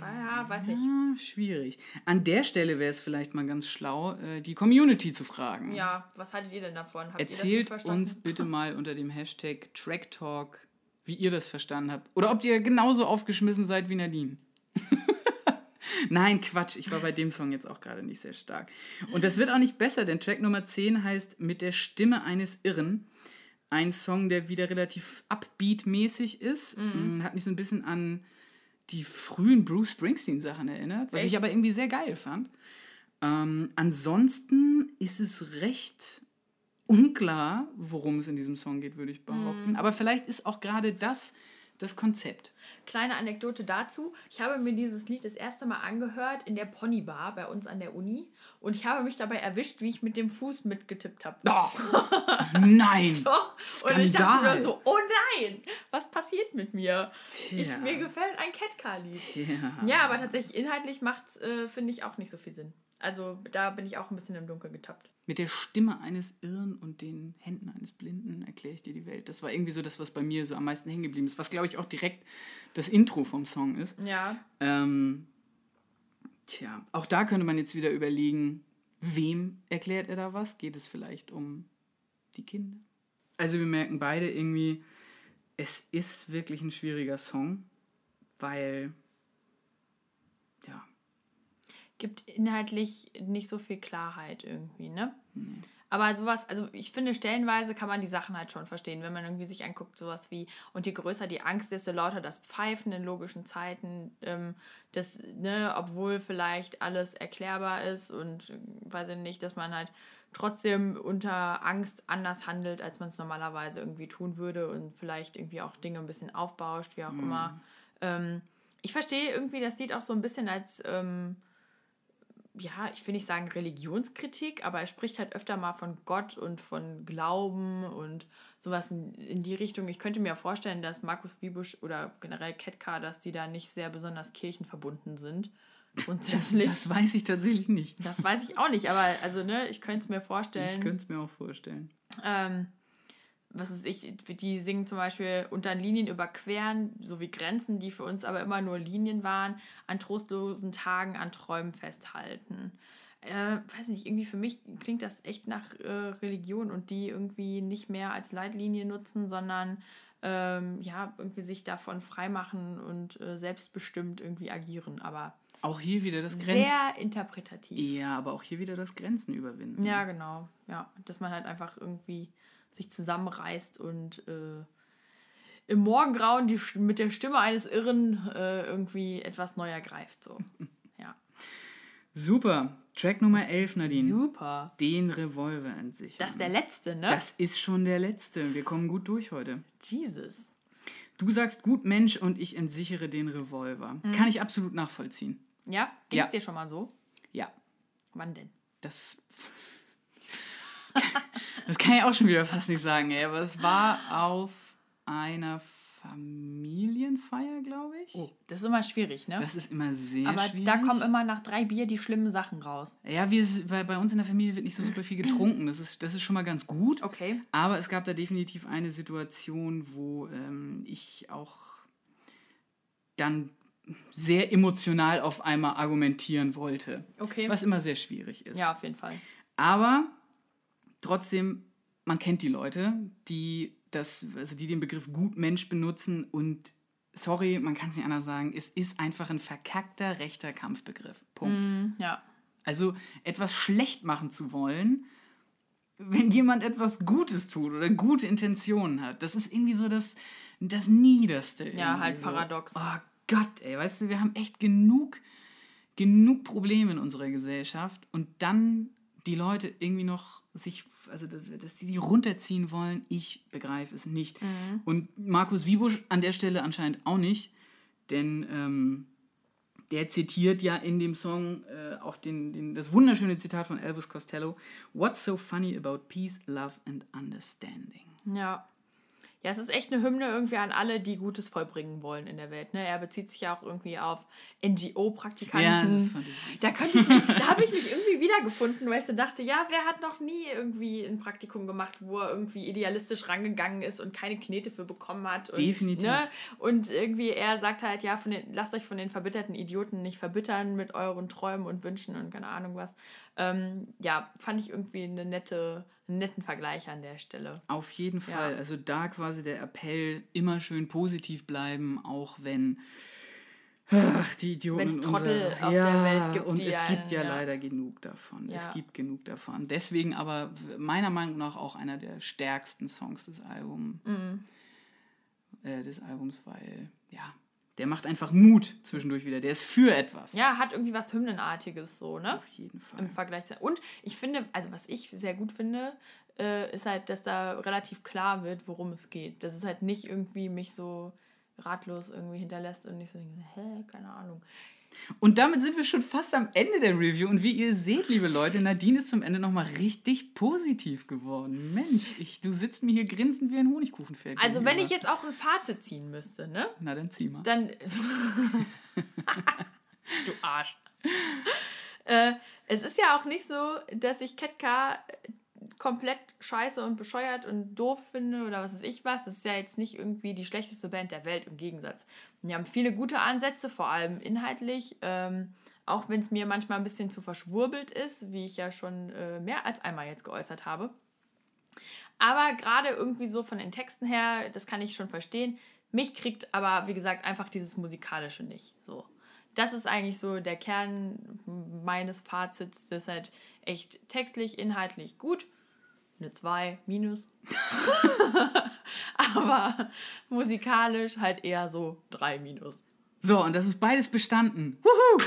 Ja, weiß nicht. Ah, schwierig. An der Stelle wäre es vielleicht mal ganz schlau, äh, die Community zu fragen. Ja, was haltet ihr denn davon? Habt ihr das Erzählt uns bitte mal unter dem Hashtag TrackTalk, wie ihr das verstanden habt. Oder ob ihr genauso aufgeschmissen seid wie Nadine. Nein, Quatsch. Ich war bei dem Song jetzt auch gerade nicht sehr stark. Und das wird auch nicht besser, denn Track Nummer 10 heißt Mit der Stimme eines Irren. Ein Song, der wieder relativ upbeat-mäßig ist. Mm, Hat mich so ein bisschen an die frühen Bruce Springsteen-Sachen erinnert, was ich Echt? aber irgendwie sehr geil fand. Ähm, ansonsten ist es recht unklar, worum es in diesem Song geht, würde ich behaupten. Aber vielleicht ist auch gerade das das Konzept. Kleine Anekdote dazu. Ich habe mir dieses Lied das erste Mal angehört in der Ponybar bei uns an der Uni. Und ich habe mich dabei erwischt, wie ich mit dem Fuß mitgetippt habe. Oh, nein! Doch. Und ich dachte Skandal. mir so, oh nein, was passiert mit mir? Ich, Tja. mir gefällt ein Catcar-Lied. Ja, aber tatsächlich inhaltlich macht äh, finde ich, auch nicht so viel Sinn. Also da bin ich auch ein bisschen im Dunkeln getappt. Mit der Stimme eines Irren und den Händen eines Blinden erkläre ich dir die Welt. Das war irgendwie so das, was bei mir so am meisten hängen geblieben ist. Was, glaube ich, auch direkt das Intro vom Song ist. Ja, Ähm, tja, auch da könnte man jetzt wieder überlegen, wem erklärt er da was? Geht es vielleicht um die Kinder? Also wir merken beide irgendwie, es ist wirklich ein schwieriger Song, weil, ja, gibt inhaltlich nicht so viel Klarheit irgendwie, ne? Aber sowas, also ich finde, stellenweise kann man die Sachen halt schon verstehen, wenn man irgendwie sich anguckt, sowas wie, und je größer die Angst, desto lauter das Pfeifen in logischen Zeiten, ähm, das, ne, obwohl vielleicht alles erklärbar ist und äh, weiß ich nicht, dass man halt trotzdem unter Angst anders handelt, als man es normalerweise irgendwie tun würde und vielleicht irgendwie auch Dinge ein bisschen aufbauscht, wie auch immer. Ähm, ich verstehe irgendwie das Lied auch so ein bisschen als, ähm, ja, ich will nicht sagen Religionskritik, aber er spricht halt öfter mal von Gott und von Glauben und sowas in, in die Richtung. Ich könnte mir vorstellen, dass Markus Wiebusch oder generell Ketka, dass die da nicht sehr besonders kirchenverbunden sind. Grundsätzlich. Das, das weiß ich tatsächlich nicht. weiß ich auch nicht, aber also, ne, ich könnte es mir Ich vorstellen. könnte es mir auch vorstellen. Ähm, was ist ich, die singen zum Beispiel unter Linien überqueren, sowie Grenzen, die für uns aber immer nur Linien waren, an trostlosen Tagen, an Träumen festhalten. Äh, weiß nicht, irgendwie für mich klingt das echt nach äh, Religion und die irgendwie nicht mehr als Leitlinie nutzen, sondern ähm, ja, irgendwie sich davon freimachen und äh, selbstbestimmt irgendwie agieren. Aber Auch hier wieder das Grenzen. sehr interpretativ. Ja, aber auch hier wieder das Grenzen überwinden. Ja, genau. Ja, dass man halt einfach irgendwie sich zusammenreißt und äh, im Morgengrauen die, mit der Stimme eines Irren äh, irgendwie etwas neu ergreift. So. Ja. Super. Track Nummer 11, Nadine. Super. Den Revolver entsichern. Das ist der letzte, ne? Das ist schon der letzte. Wir kommen gut durch heute. Jesus. Du sagst gut Mensch und ich entsichere den Revolver. Mhm. Kann ich absolut nachvollziehen. Ja? Ging Ja. es dir schon mal so? Ja, Wann denn? das. das kann ich auch schon wieder fast nicht sagen, ey. Aber es war auf einer Familienfeier, glaube ich. Oh, das ist immer schwierig, ne? Das ist immer sehr Aber schwierig. da kommen immer nach drei Bier die schlimmen Sachen raus. Ja, wir, bei, bei uns in der Familie wird nicht so super viel getrunken. Das ist, das ist schon mal ganz gut. Okay. Aber es gab da definitiv eine Situation, wo ähm, ich auch dann sehr emotional auf einmal argumentieren wollte. Okay. Was immer sehr schwierig ist. Ja, auf jeden Fall. Aber trotzdem, man kennt die Leute, die das, also die den Begriff Gutmensch benutzen und sorry, man kann es nicht anders sagen, es ist einfach ein verkackter rechter Kampfbegriff. Punkt. Mhm, ja. Also etwas schlecht machen zu wollen, wenn jemand etwas Gutes tut oder gute Intentionen hat, das ist irgendwie so das, das Niederste. Ja, halt so. paradox. Oh Gott, ey, weißt du, wir haben echt genug, genug Probleme in unserer Gesellschaft und dann die Leute irgendwie noch sich, also dass, dass die die runterziehen wollen, ich begreife es nicht. Mhm. Und Markus Wiebusch an der Stelle anscheinend auch nicht, denn ähm, der zitiert ja in dem Song äh, auch den, den, das wunderschöne Zitat von Elvis Costello: What's so funny about peace, love and understanding? Ja. Ja, es ist echt eine Hymne irgendwie an alle, die Gutes vollbringen wollen in der Welt. Ne? Er bezieht sich ja auch irgendwie auf NGO-Praktikanten. Ja, das fand ich. Da könnte ich, mich- da habe ich mich irgendwie wiedergefunden, weil ich so dachte, ja, wer hat noch nie irgendwie ein Praktikum gemacht, wo er irgendwie idealistisch rangegangen ist und keine Knete für bekommen hat. Und, Definitiv. Ne? Und irgendwie er sagt halt, ja, von den, lasst euch von den verbitterten Idioten nicht verbittern mit euren Träumen und Wünschen und keine Ahnung was. Ähm, ja, fand ich irgendwie eine nette, einen netten Vergleich an der Stelle. Auf jeden Ja. Fall. Also da quasi der Appell, immer schön positiv bleiben, auch wenn ach, die Idioten Wenn's Trottel unserer- auf ja, der Welt gibt, und es gibt ja, einen, ja. leider genug davon. Ja. Es gibt genug davon. Deswegen aber meiner Meinung nach auch einer der stärksten Songs des Albums, Mhm. äh, des Albums, weil ja, der macht einfach Mut zwischendurch wieder. Der ist für etwas. Ja, hat irgendwie was Hymnenartiges so, ne? Auf jeden Fall. Im Vergleich zu. Und ich finde, also was ich sehr gut finde, äh, ist halt, dass da relativ klar wird, worum es geht. Dass es halt nicht irgendwie mich so ratlos irgendwie hinterlässt und nicht so denke, hä, keine Ahnung. Und damit sind wir schon fast am Ende der Review. Und wie ihr seht, liebe Leute, Nadine ist zum Ende nochmal richtig positiv geworden. Mensch, ich, du sitzt mir hier grinsend wie ein Honigkuchenfeld. Also wenn ich jetzt auch ein Fazit ziehen müsste, ne? Na, dann zieh mal. Dann. du Arsch. äh, es ist ja auch nicht so, dass ich Ketka komplett scheiße und bescheuert und doof finde oder was weiß ich was. Das ist ja jetzt nicht irgendwie die schlechteste Band der Welt im Gegensatz. Die haben viele gute Ansätze, vor allem inhaltlich. Ähm, auch wenn es mir manchmal ein bisschen zu verschwurbelt ist, wie ich ja schon äh, mehr als einmal jetzt geäußert habe. Aber gerade irgendwie so von den Texten her, das kann ich schon verstehen. Mich kriegt aber, wie gesagt, einfach dieses Musikalische nicht. So. Das ist eigentlich so der Kern meines Fazits. Das ist halt echt textlich, inhaltlich gut. Eine 2 minus. aber musikalisch halt eher so 3 minus. So, und das ist beides bestanden. Wuhu!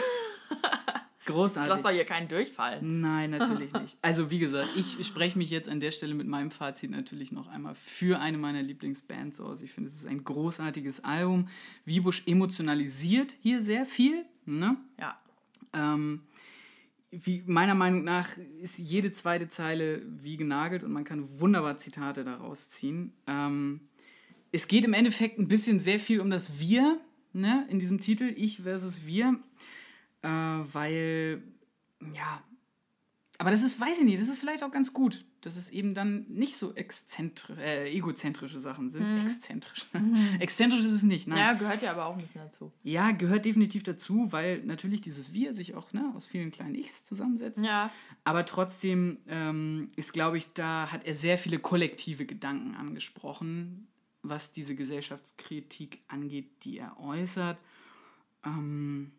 Du Großartig. hast doch hier keinen Durchfall. Nein, natürlich nicht. Also wie gesagt, ich spreche mich jetzt an der Stelle mit meinem Fazit natürlich noch einmal für eine meiner Lieblingsbands aus. Ich finde, es ist ein großartiges Album. Wiebusch emotionalisiert hier sehr viel. Ne? Ja. Ähm, wie, meiner Meinung nach ist jede zweite Zeile wie genagelt und man kann wunderbar Zitate daraus ziehen. Ähm, es geht im Endeffekt ein bisschen sehr viel um das Wir ne, in diesem Titel, ich versus wir, äh, weil, ja, aber das ist, weiß ich nicht, das ist vielleicht auch ganz gut, dass es eben dann nicht so äh, egozentrische Sachen sind. Exzentrisch. Exzentrisch ist es nicht, nein. Ja, gehört ja aber auch ein bisschen dazu. Ja, gehört definitiv dazu, weil natürlich dieses Wir sich auch ne, aus vielen kleinen Ichs zusammensetzt. Ja. Aber trotzdem ähm, ist, glaube ich, da hat er sehr viele kollektive Gedanken angesprochen, was diese Gesellschaftskritik angeht, die er äußert. Ähm,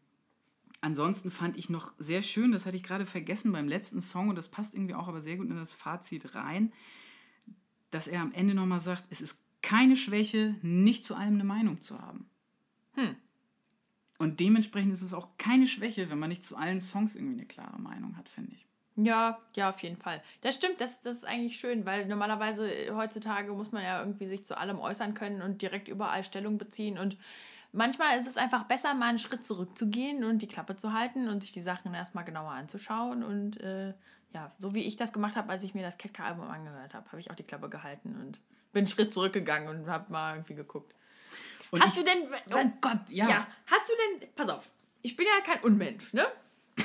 ansonsten fand ich noch sehr schön, das hatte ich gerade vergessen beim letzten Song und das passt irgendwie auch aber sehr gut in das Fazit rein, dass er am Ende nochmal sagt, es ist keine Schwäche, nicht zu allem eine Meinung zu haben. Hm. Und dementsprechend ist es auch keine Schwäche, wenn man nicht zu allen Songs irgendwie eine klare Meinung hat, finde ich. Ja, ja, auf jeden Fall. Das stimmt, das, das ist eigentlich schön, weil normalerweise äh, heutzutage muss man ja irgendwie sich zu allem äußern können und direkt überall Stellung beziehen. Und manchmal ist es einfach besser, mal einen Schritt zurückzugehen und die Klappe zu halten und sich die Sachen erstmal genauer anzuschauen. Und äh, ja, so wie ich das gemacht habe, als ich mir das Ketka-Album angehört habe, habe ich auch die Klappe gehalten und bin einen Schritt zurückgegangen und habe mal irgendwie geguckt. Und hast ich, du denn. Oh Gott, ja. Ja, hast du denn. Pass auf, ich bin ja kein Unmensch, ne?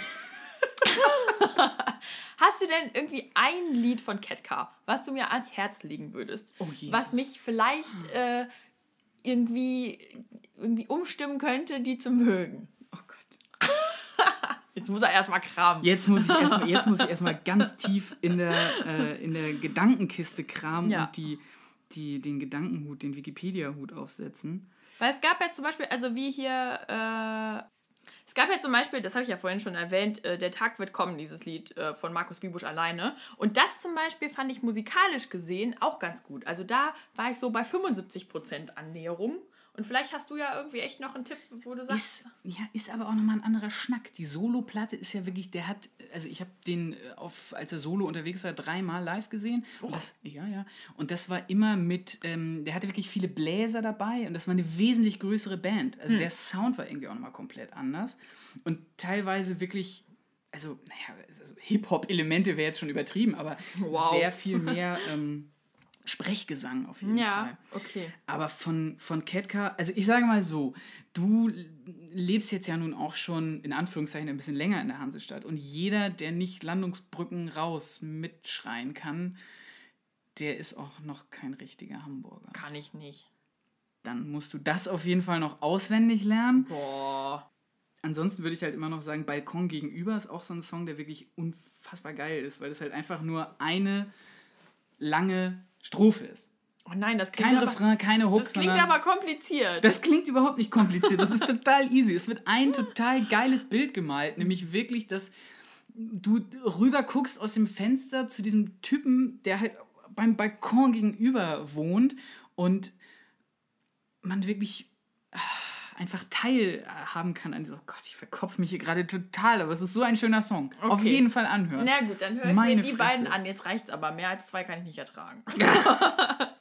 Hast du denn irgendwie ein Lied von Ketka, was du mir ans Herz legen würdest? Oh, was mich vielleicht äh, irgendwie, irgendwie umstimmen könnte, die zu mögen. Oh Gott. Jetzt muss er erstmal kramen. Jetzt muss ich erstmal jetzt muss ich erstmal ganz tief in der, äh, in der Gedankenkiste kramen Ja. und die, die, den Gedankenhut, den Wikipedia-Hut aufsetzen. Weil es gab ja zum Beispiel, also wie hier, äh, es gab ja zum Beispiel, das habe ich ja vorhin schon erwähnt, äh, Der Tag wird kommen, dieses Lied äh, von Markus Wiebusch alleine. Und das zum Beispiel fand ich musikalisch gesehen auch ganz gut. Also da war ich so bei 75% Annäherung. Und vielleicht hast du ja irgendwie echt noch einen Tipp, wo du sagst. Ist, ja, ist aber auch nochmal ein anderer Schnack. Die Solo-Platte ist ja wirklich, der hat, also ich habe den, äh, auf, als er solo unterwegs war, dreimal live gesehen. Und das, ja, ja. Und das war immer mit, ähm, der hatte wirklich viele Bläser dabei und das war eine wesentlich größere Band. Also der Sound war irgendwie auch nochmal komplett anders. Und teilweise wirklich, also, naja, also Hip-Hop-Elemente wäre jetzt schon übertrieben, aber Wow. sehr viel mehr ähm, Sprechgesang auf jeden Fall. ja, okay. Aber von, von Ketka, also ich sage mal so, du lebst jetzt ja nun auch schon in Anführungszeichen ein bisschen länger in der Hansestadt und jeder, der nicht Landungsbrücken raus mitschreien kann, der ist auch noch kein richtiger Hamburger. Kann ich nicht. Dann musst du das auf jeden Fall noch auswendig lernen. Boah. Ansonsten würde ich halt immer noch sagen, Balkon gegenüber ist auch so ein Song, der wirklich unfassbar geil ist, weil das halt einfach nur eine lange Strophe ist. Oh nein, das klingt Kein aber, Refrain, keine Hooks, Das klingt aber kompliziert. Das klingt überhaupt nicht kompliziert. Das ist total easy. Es wird ein total geiles Bild gemalt, nämlich wirklich, dass du rüber guckst aus dem Fenster zu diesem Typen, der halt beim Balkon gegenüber wohnt und man wirklich ah, einfach teilhaben kann an dieser, oh Gott, ich verkopf mich hier gerade total, aber es ist so ein schöner Song. Auf Okay. jeden Fall anhören. Na gut, dann höre ich Meine mir die Fresse. beiden an. Jetzt reicht's aber. Mehr als zwei kann ich nicht ertragen.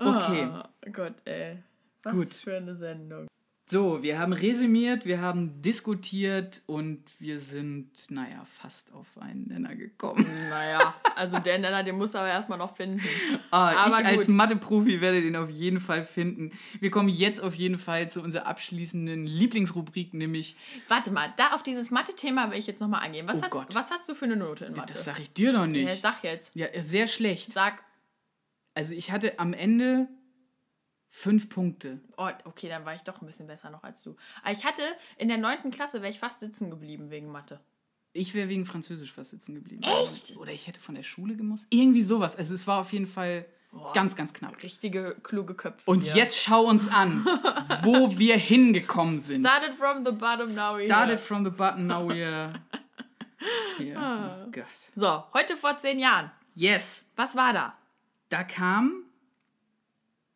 Okay. Oh Gott, ey. Was Gut. für eine Sendung. So, wir haben resümiert, wir haben diskutiert und wir sind, naja, fast auf einen Nenner gekommen. Naja, also der Nenner, den musst du aber erstmal noch finden. Ah, Aber ich als gut. Mathe-Profi werde den auf jeden Fall finden. Wir kommen jetzt auf jeden Fall zu unserer abschließenden Lieblingsrubrik, nämlich, Warte mal, da auf dieses Mathe-Thema will ich jetzt nochmal eingehen. Was, Oh hast, Gott. was hast du für eine Note in Mathe? das sag ich dir doch ja, nicht. sag jetzt. Ja, sehr schlecht. Sag. Also ich hatte am Ende fünf Punkte. Oh, okay, dann war ich doch ein bisschen besser noch als du. Aber ich hatte in der 9. Klasse, wäre ich fast sitzen geblieben wegen Mathe. Ich wäre wegen Französisch fast sitzen geblieben. Echt? Oder ich hätte von der Schule gemusst. Irgendwie sowas. Also es war auf jeden Fall ganz, ganz knapp. Richtige kluge Köpfe. Und hier. jetzt schau uns an, wo wir hingekommen sind. Started from the bottom, now we Started from the button, now we're here. Ah. Oh Gott. So, heute vor zehn Jahren. Yes, Was war da? da kam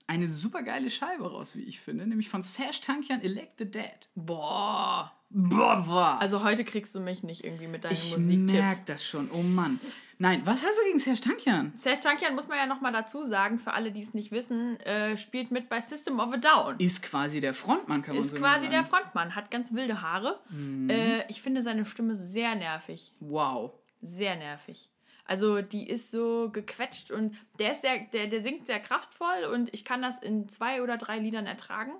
eine super geile Scheibe raus, wie ich finde, nämlich von Sash Tankian Elect the Dead. Boah. Boah, was? Also heute kriegst du mich nicht irgendwie mit deinen ich Musiktipps. merk das schon. Oh Mann. Nein, was hast du gegen Serge Tankian? Serge Tankian muss man ja nochmal dazu sagen, für alle, die es nicht wissen, äh, spielt mit bei System of a Down. Ist quasi der Frontmann, kann man Ist so quasi der. Frontmann, hat ganz wilde Haare. Mhm. Äh, ich finde seine Stimme sehr nervig. Wow. Sehr nervig. Also die ist so gequetscht und der ist sehr, der, der singt sehr kraftvoll und ich kann das in zwei oder drei Liedern ertragen,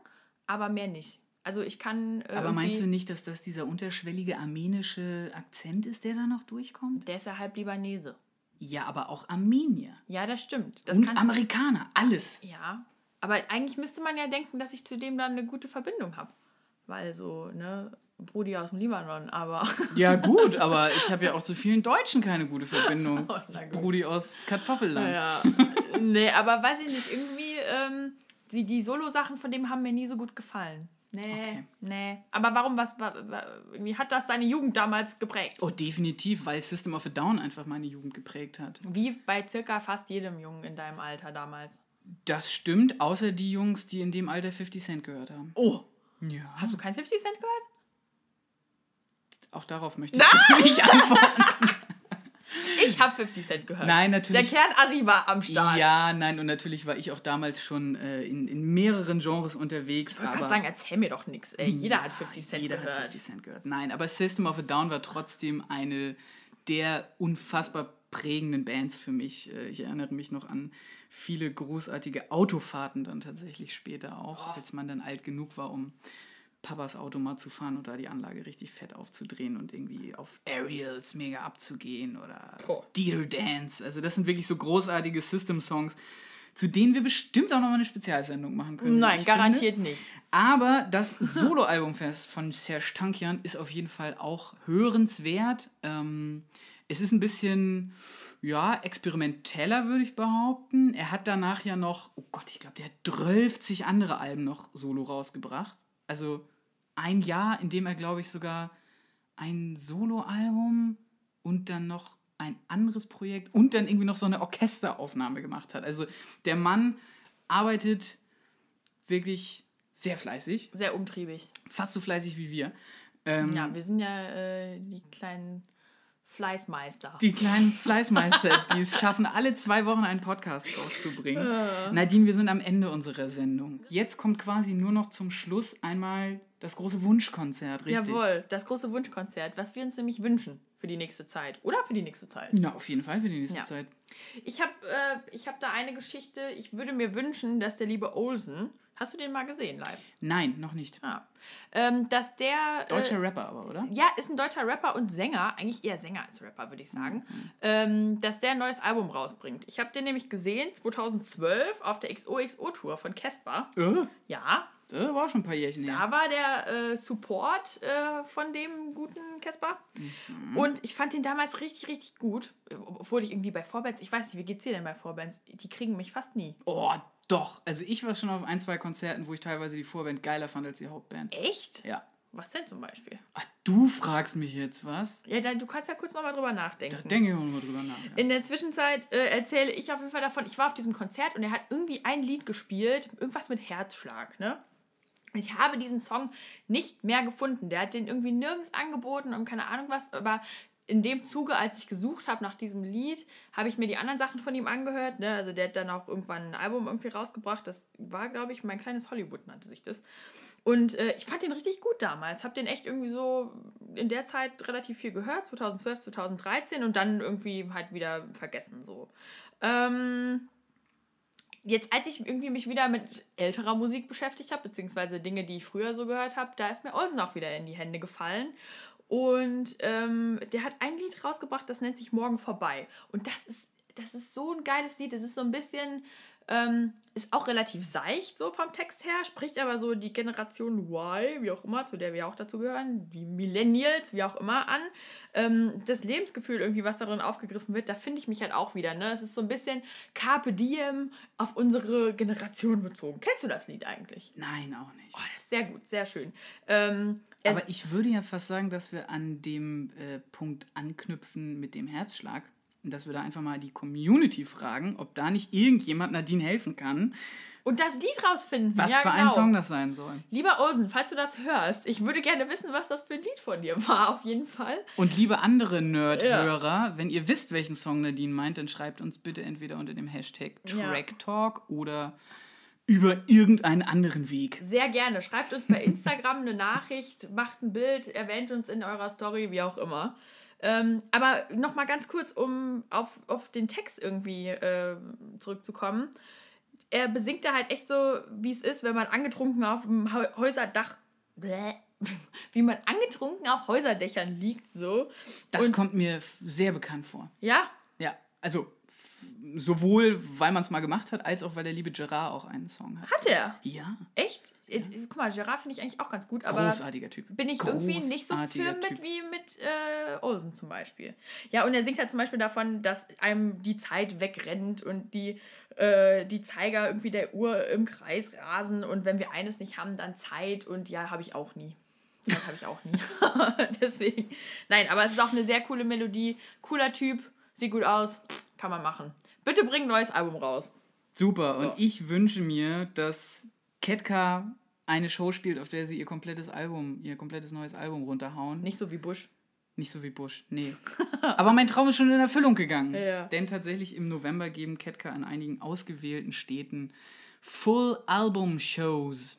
aber mehr nicht. Also ich kann. Aber meinst du nicht, dass das dieser unterschwellige armenische Akzent ist, der da noch durchkommt? Der ist ja halb Libanese. Ja, aber auch Armenier. Ja, das stimmt. Das Und kann, Amerikaner. Alles. Ja, aber eigentlich müsste man ja denken, dass ich zu dem dann eine gute Verbindung habe. Weil so, ne, Brudi aus dem Libanon, aber. Ja, gut, aber ich habe ja auch zu vielen Deutschen keine gute Verbindung. Oh. Brudi aus Kartoffelland. ja. nee, aber weiß ich nicht, irgendwie, ähm, die, die Solo-Sachen von dem haben mir nie so gut gefallen. Nee, Okay. nee. Aber warum, was, wa- wa- irgendwie hat das deine Jugend damals geprägt? Oh, definitiv, weil System of a Down einfach meine Jugend geprägt hat. Wie bei circa fast jedem Jungen in deinem Alter damals. Das stimmt, außer die Jungs, die in dem Alter 50 Cent gehört haben. Oh, Ja. hast du kein 50 Cent gehört? Auch darauf möchte ich natürlich antworten. Ich habe 50 Cent gehört. Nein, Der natürlich. Kernassi war am Start. Ja, nein, und natürlich war ich auch damals schon äh, in, in mehreren Genres unterwegs. Ich wollte sagen, erzähl mir doch nichts. Jeder hat 50 Cent jeder gehört. hat 50 Cent gehört. Nein, aber System of a Down war trotzdem eine der unfassbar prägenden Bands für mich. Äh, ich erinnere mich noch an viele großartige Autofahrten dann tatsächlich später auch, oh. als man dann alt genug war, um Papas Auto mal zu fahren und da die Anlage richtig fett aufzudrehen und irgendwie auf Aerials mega abzugehen oder oh. Deer Dance. Also das sind wirklich so großartige System-Songs, zu denen wir bestimmt auch nochmal eine Spezialsendung machen können. Nein, garantiert finde. nicht. Aber das Solo-Album von Serge Tankian ist auf jeden Fall auch hörenswert. Ähm, es ist ein bisschen, ja, experimenteller, würde ich behaupten. Er hat danach ja noch, oh Gott, ich glaube, der hat 12 andere Alben noch solo rausgebracht. Also ein Jahr, in dem er, glaube ich, sogar ein Soloalbum und dann noch ein anderes Projekt und dann irgendwie noch so eine Orchesteraufnahme gemacht hat. Also der Mann arbeitet wirklich sehr fleißig. Sehr umtriebig. Fast so fleißig wie wir. Ähm, ja, wir sind ja äh, die kleinen Fleißmeister. Die kleinen Fleißmeister, die es schaffen, alle zwei Wochen einen Podcast rauszubringen. Uh. Nadine, wir sind am Ende unserer Sendung. Jetzt kommt quasi nur noch zum Schluss einmal das große Wunschkonzert, richtig? Jawohl, das große Wunschkonzert, was wir uns nämlich wünschen für die nächste Zeit. Oder für die nächste Zeit? Na, auf jeden Fall für die nächste ja. Zeit. Ich habe äh, hab da eine Geschichte. Ich würde mir wünschen, dass der liebe Olsen Hast du den mal gesehen live? Nein, noch nicht. Ah. Ähm, dass der. Äh, deutscher äh, Rapper aber, oder? Ja, ist ein deutscher Rapper und Sänger. Eigentlich eher Sänger als Rapper, würde ich sagen. Mhm. Ähm, dass der ein neues Album rausbringt. Ich habe den nämlich gesehen 2012 auf der XOXO-Tour von Casper. Äh? Ja. Das war schon ein paar Jährchen her. Da war der äh, Support äh, von dem guten Casper. Mhm. Und ich fand den damals richtig, richtig gut. Obwohl ich irgendwie bei Vorbands, ich weiß nicht, wie geht's dir denn bei Vorbands? Die kriegen mich fast nie. Oh, doch, also ich war schon auf ein, zwei Konzerten, wo ich teilweise die Vorband geiler fand als die Hauptband. Echt? Ja. Was denn zum Beispiel? Ach, du fragst mich jetzt was? Ja, dann, du kannst ja kurz nochmal drüber nachdenken. Da denke ich mal drüber nach. Ja. In der Zwischenzeit äh, erzähle ich auf jeden Fall davon, ich war auf diesem Konzert und er hat irgendwie ein Lied gespielt, irgendwas mit Herzschlag, ne? Ich habe diesen Song nicht mehr gefunden. Der hat den irgendwie nirgends angeboten und keine Ahnung was, aber in dem Zuge, als ich gesucht habe nach diesem Lied, habe ich mir die anderen Sachen von ihm angehört. Ne? Also der hat dann auch irgendwann ein Album irgendwie rausgebracht. Das war, glaube ich, mein kleines Hollywood nannte sich das. Und äh, ich fand den richtig gut damals. Habe den echt irgendwie so in der Zeit relativ viel gehört, 2012, 2013 und dann irgendwie halt wieder vergessen so. Ähm, jetzt, als ich irgendwie mich wieder mit älterer Musik beschäftigt habe, beziehungsweise Dinge, die ich früher so gehört habe, da ist mir Olsen auch wieder in die Hände gefallen. Und ähm, der hat ein Lied rausgebracht, das nennt sich Morgen vorbei. Und das ist, das ist so ein geiles Lied. Das ist so ein bisschen, ähm, ist auch relativ seicht so vom Text her, spricht aber so die Generation Y, wie auch immer, zu der wir auch dazu gehören, die Millennials, wie auch immer, an. Ähm, das Lebensgefühl irgendwie, was darin aufgegriffen wird, da finde ich mich halt auch wieder. Ne? Es ist so ein bisschen Carpe Diem auf unsere Generation bezogen. Kennst du das Lied eigentlich? Nein, auch nicht. Oh, das ist sehr gut, sehr schön. Ähm, aber ich würde ja fast sagen, dass wir an dem äh, Punkt anknüpfen mit dem Herzschlag. Und dass wir da einfach mal die Community fragen, ob da nicht irgendjemand Nadine helfen kann. Und das Lied rausfinden. Was ja, für genau. ein Song das sein soll. Lieber Olsen, falls du das hörst, ich würde gerne wissen, was das für ein Lied von dir war, auf jeden Fall. Und liebe andere Nerd-Hörer, ja. wenn ihr wisst, welchen Song Nadine meint, dann schreibt uns bitte entweder unter dem Hashtag TrackTalk ja. oder über irgendeinen anderen Weg. Sehr gerne. Schreibt uns bei Instagram eine Nachricht, macht ein Bild, erwähnt uns in eurer Story, wie auch immer. Ähm, aber nochmal ganz kurz, um auf, auf den Text irgendwie äh, zurückzukommen. Er besingt da halt echt so, wie es ist, wenn man angetrunken auf dem Häuserdach. Bläh, wie man angetrunken auf Häuserdächern liegt, so. Das Und, kommt mir sehr bekannt vor. Ja? Ja, also sowohl, weil man es mal gemacht hat, als auch, weil der liebe Gerard auch einen Song hat. Hat er? Ja. Echt? Ja. Guck mal, Gerard finde ich eigentlich auch ganz gut, aber. Großartiger Typ. Bin ich irgendwie nicht so für mit wie mit äh, Olsen zum Beispiel. Ja, und er singt halt zum Beispiel davon, dass einem die Zeit wegrennt und die, äh, die Zeiger irgendwie der Uhr im Kreis rasen und wenn wir eines nicht haben, dann Zeit und ja, habe ich auch nie. Das habe ich auch nie. Deswegen. Nein, aber es ist auch eine sehr coole Melodie. Cooler Typ, sieht gut aus kann man machen. Bitte bring ein neues Album raus. Super. So. Und ich wünsche mir, dass Ketka eine Show spielt, auf der sie ihr komplettes Album, ihr komplettes neues Album runterhauen. Nicht so wie Bush. Nicht so wie Bush, nee. Aber mein Traum ist schon in Erfüllung gegangen. Ja. Denn tatsächlich im November geben Ketka an einigen ausgewählten Städten Full Album Shows.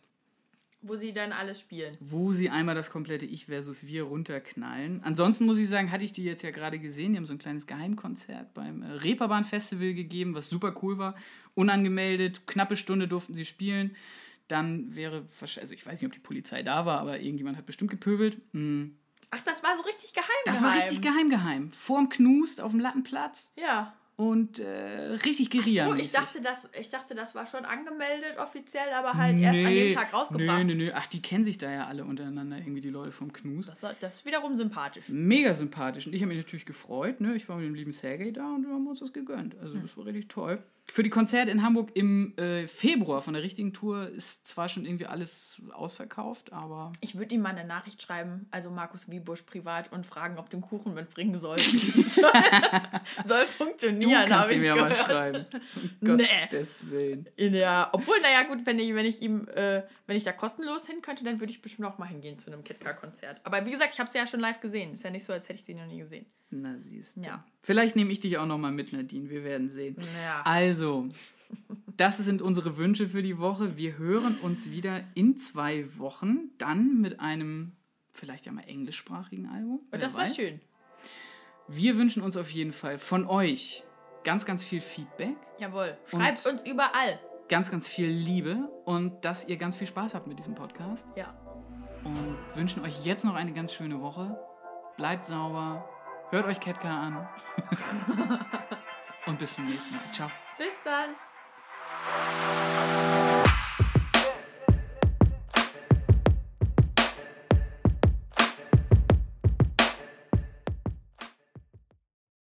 Wo sie dann alles spielen. Wo sie einmal das komplette Ich versus Wir runterknallen. Ansonsten muss ich sagen, hatte ich die jetzt ja gerade gesehen. Die haben so ein kleines Geheimkonzert beim äh, Reeperbahn Festival gegeben, was super cool war. Unangemeldet, knappe Stunde durften sie spielen. Dann wäre, also ich weiß nicht, ob die Polizei da war, aber irgendjemand hat bestimmt gepöbelt. Hm. Ach, das war so richtig geheim. Das geheim. war richtig geheim, geheim. Vorm Knust auf dem Lattenplatz. Ja und äh, richtig Guerilla. So, ich dachte, das, ich dachte, das war schon angemeldet offiziell, aber halt nee, erst an dem Tag rausgebracht. Nee, nee, nee. Ach, die kennen sich da ja alle untereinander, irgendwie die Leute vom Knus. Das, war, das ist wiederum sympathisch. Mega sympathisch. Und ich habe mich natürlich gefreut. Ne? Ich war mit dem lieben Sergei da und wir haben uns das gegönnt. Also, hm. das war richtig toll. Für die Konzerte in Hamburg im äh, Februar von der richtigen Tour ist zwar schon irgendwie alles ausverkauft, aber. Ich würde ihm mal eine Nachricht schreiben, also Markus Wiebusch privat, und fragen, ob du einen Kuchen mitbringen soll. soll funktionieren, habe ich mir gehört. mal schreiben. Um nee. Gottes Willen. Ja, obwohl, naja, gut, wenn ich, wenn ich ihm, äh, wenn ich da kostenlos hin könnte, dann würde ich bestimmt auch mal hingehen zu einem KitKat-Konzert. Aber wie gesagt, ich habe sie ja schon live gesehen. Ist ja nicht so, als hätte ich sie noch nie gesehen. Na, siehst du. Ja. Vielleicht nehme ich dich auch noch mal mit, Nadine. Wir werden sehen. Ja. Also, das sind unsere Wünsche für die Woche. Wir hören uns wieder in zwei Wochen. Dann mit einem vielleicht ja mal englischsprachigen Album. Und das war schön. Wir wünschen uns auf jeden Fall von euch ganz, ganz viel Feedback. Jawohl. Schreibt uns überall. Ganz, ganz viel Liebe und dass ihr ganz viel Spaß habt mit diesem Podcast. Ja. Und wünschen euch jetzt noch eine ganz schöne Woche. Bleibt sauber, Hört euch Ketka an. Und bis zum nächsten Mal. Ciao. Bis dann.